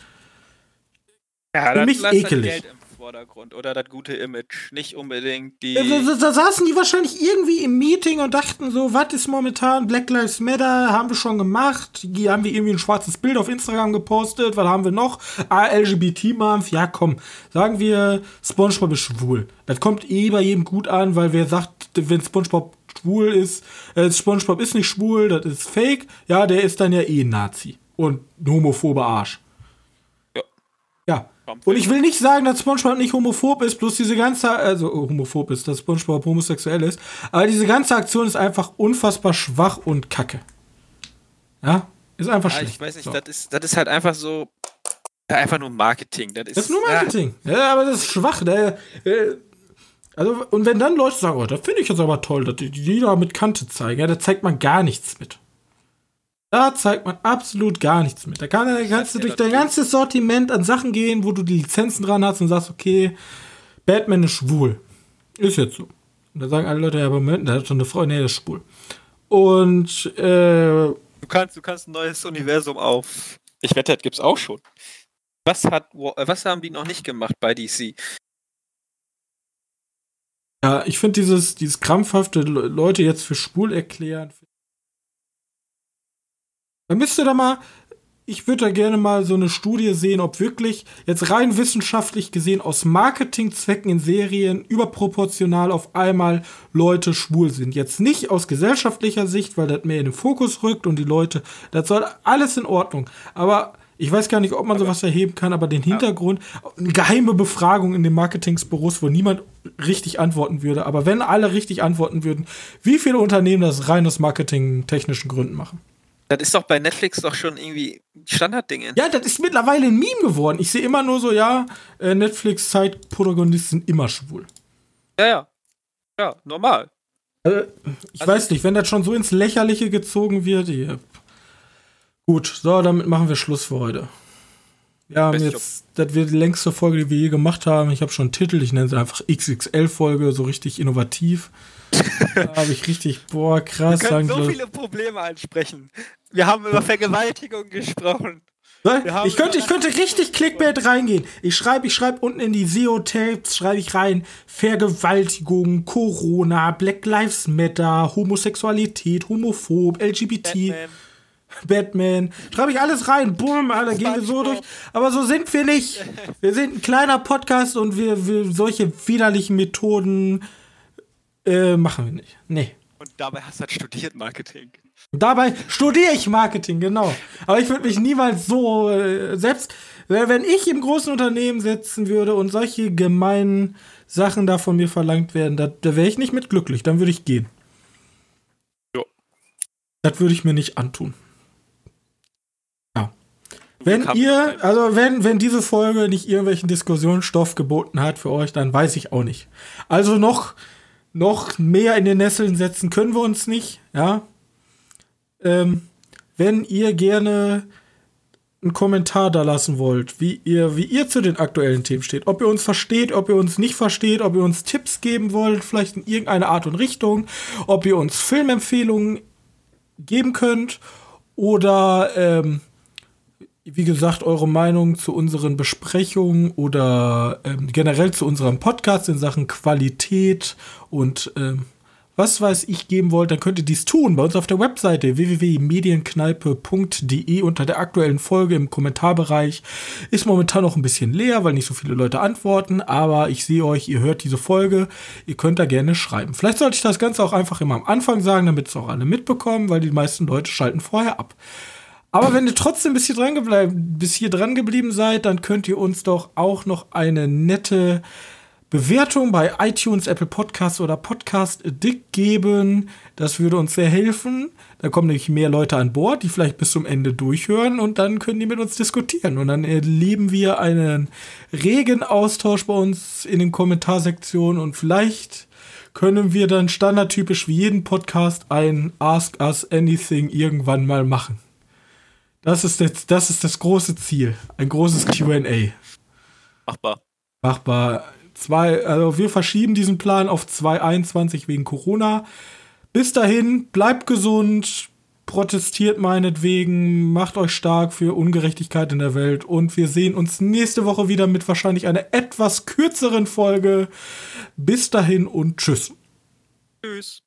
Ja, Für mich ekelig. Vordergrund oder das gute Image, nicht unbedingt die. Da, da, da saßen die wahrscheinlich irgendwie im Meeting und dachten so, was ist momentan Black Lives Matter, haben wir schon gemacht, die haben wir irgendwie ein schwarzes Bild auf Instagram gepostet, was haben wir noch? Ah, LGBT-Month, ja komm, sagen wir, Spongebob ist schwul. Das kommt eh bei jedem gut an, weil wer sagt, wenn Spongebob schwul ist, äh, Spongebob ist nicht schwul, das ist fake, ja, der ist dann ja eh Nazi und ein homophober Arsch. Ja. Ja. Und ich will nicht sagen, dass SpongeBob nicht homophob ist, bloß diese ganze, also oh, homophob ist, dass SpongeBob homosexuell ist, aber diese ganze Aktion ist einfach unfassbar schwach und kacke. Ja, ist einfach Ja, schlecht. ich weiß nicht, So. das, ist, das ist halt einfach so. Ja, einfach nur Marketing. Das ist, Das ist nur Marketing. Ja, aber das ist schwach. Der, äh, also, und wenn dann Leute sagen, oh, das finde ich jetzt aber toll, dass die, die da mit Kante zeigen, ja, da zeigt man gar nichts mit. Da zeigt man absolut gar nichts mit. Da, kann, da kannst du durch das dein ganzes Sortiment an Sachen gehen, wo du die Lizenzen dran hast und sagst, okay, Batman ist schwul. Ist jetzt so. Und da sagen alle Leute, ja, aber Moment, der hat schon eine Frau, nee, der ist schwul. Und, äh, Du kannst, du kannst ein neues Universum auf. Ich wette, das gibt's auch schon. Was hat, Wa- was haben die noch nicht gemacht bei DC? Ja, ich finde dieses, dieses krampfhafte Le- Leute jetzt für schwul erklären. Man müsste da mal, ich würde da gerne mal so eine Studie sehen, ob wirklich jetzt rein wissenschaftlich gesehen aus Marketingzwecken in Serien überproportional auf einmal Leute schwul sind. Jetzt nicht aus gesellschaftlicher Sicht, weil das mehr in den Fokus rückt und die Leute, das soll alles in Ordnung. Aber ich weiß gar nicht, ob man sowas erheben kann, aber den Hintergrund, eine geheime Befragung in den Marketingsbüros, wo niemand richtig antworten würde. Aber wenn alle richtig antworten würden, wie viele Unternehmen das rein aus marketingtechnischen Gründen machen? Das ist doch bei Netflix doch schon irgendwie Standardding. Ja, das ist mittlerweile ein Meme geworden. Ich sehe immer nur so, ja, äh, Netflix-Zeitprotagonisten sind immer schwul. ja, ja. Ja, normal. Äh, ich Also- weiß nicht, wenn das schon so ins Lächerliche gezogen wird. Ja. Gut, so, damit machen wir Schluss für heute. Wir haben jetzt, das wird die längste Folge, die wir je gemacht haben. Ich habe schon einen Titel, ich nenne sie einfach XXL-Folge, so richtig innovativ. Da habe ich richtig, boah, krass. Wir können so viele Probleme ansprechen. Wir haben über Vergewaltigung gesprochen. Ich könnte, ich könnte richtig Clickbait reingehen. Ich schreibe, ich schreibe unten in die SEO-Tapes, schreibe ich rein, Vergewaltigung, Corona, Black Lives Matter, Homosexualität, Homophob, LGBT. Batman. Batman. Schreibe ich alles rein. Bumm, Alter, gehen wir so durch. Aber so sind wir nicht. Wir sind ein kleiner Podcast und wir, wir solche widerlichen Methoden äh, machen wir nicht. Nee. Und dabei hast du halt studiert Marketing. Dabei studiere ich Marketing, genau. Aber ich würde mich niemals so, äh, selbst äh, wenn ich im großen Unternehmen sitzen würde und solche gemeinen Sachen da von mir verlangt werden, da, da wäre ich nicht mit glücklich. Dann würde ich gehen. Jo. Das würde ich mir nicht antun. Ja. Wenn ihr, also wenn, wenn diese Folge nicht irgendwelchen Diskussionsstoff geboten hat für euch, dann weiß ich auch nicht. Also noch, noch mehr in den Nesseln setzen können wir uns nicht, ja. Ähm, wenn ihr gerne einen Kommentar da lassen wollt, wie ihr, wie ihr zu den aktuellen Themen steht, ob ihr uns versteht, ob ihr uns nicht versteht, ob ihr uns Tipps geben wollt, vielleicht in irgendeiner Art und Richtung, ob ihr uns Filmempfehlungen geben könnt oder ähm, wie gesagt, eure Meinung zu unseren Besprechungen oder ähm, generell zu unserem Podcast in Sachen Qualität und ähm, was weiß ich geben wollt, dann könnt ihr dies tun bei uns auf der Webseite www.medienkneipe.de unter der aktuellen Folge im Kommentarbereich. Ist momentan noch ein bisschen leer, weil nicht so viele Leute antworten, aber ich sehe euch, ihr hört diese Folge, ihr könnt da gerne schreiben. Vielleicht sollte ich das Ganze auch einfach immer am Anfang sagen, damit es auch alle mitbekommen, weil die meisten Leute schalten vorher ab. Aber wenn ihr trotzdem bis hier dran, bis hier dran geblieben seid, dann könnt ihr uns doch auch noch eine nette Bewertung bei iTunes, Apple Podcasts oder Podcast Addict geben. Das würde uns sehr helfen. Da kommen nämlich mehr Leute an Bord, die vielleicht bis zum Ende durchhören und dann können die mit uns diskutieren. Und dann erleben wir einen regen Austausch bei uns in den Kommentarsektionen und vielleicht können wir dann standardtypisch wie jeden Podcast ein Ask Us Anything irgendwann mal machen. Das ist jetzt, das ist das große Ziel. Ein großes QA. Machbar. Machbar. Zwei, also wir verschieben diesen Plan auf 2021 wegen Corona. Bis dahin, bleibt gesund, protestiert meinetwegen, macht euch stark für Ungerechtigkeit in der Welt und wir sehen uns nächste Woche wieder mit wahrscheinlich einer etwas kürzeren Folge. Bis dahin und tschüss. Tschüss.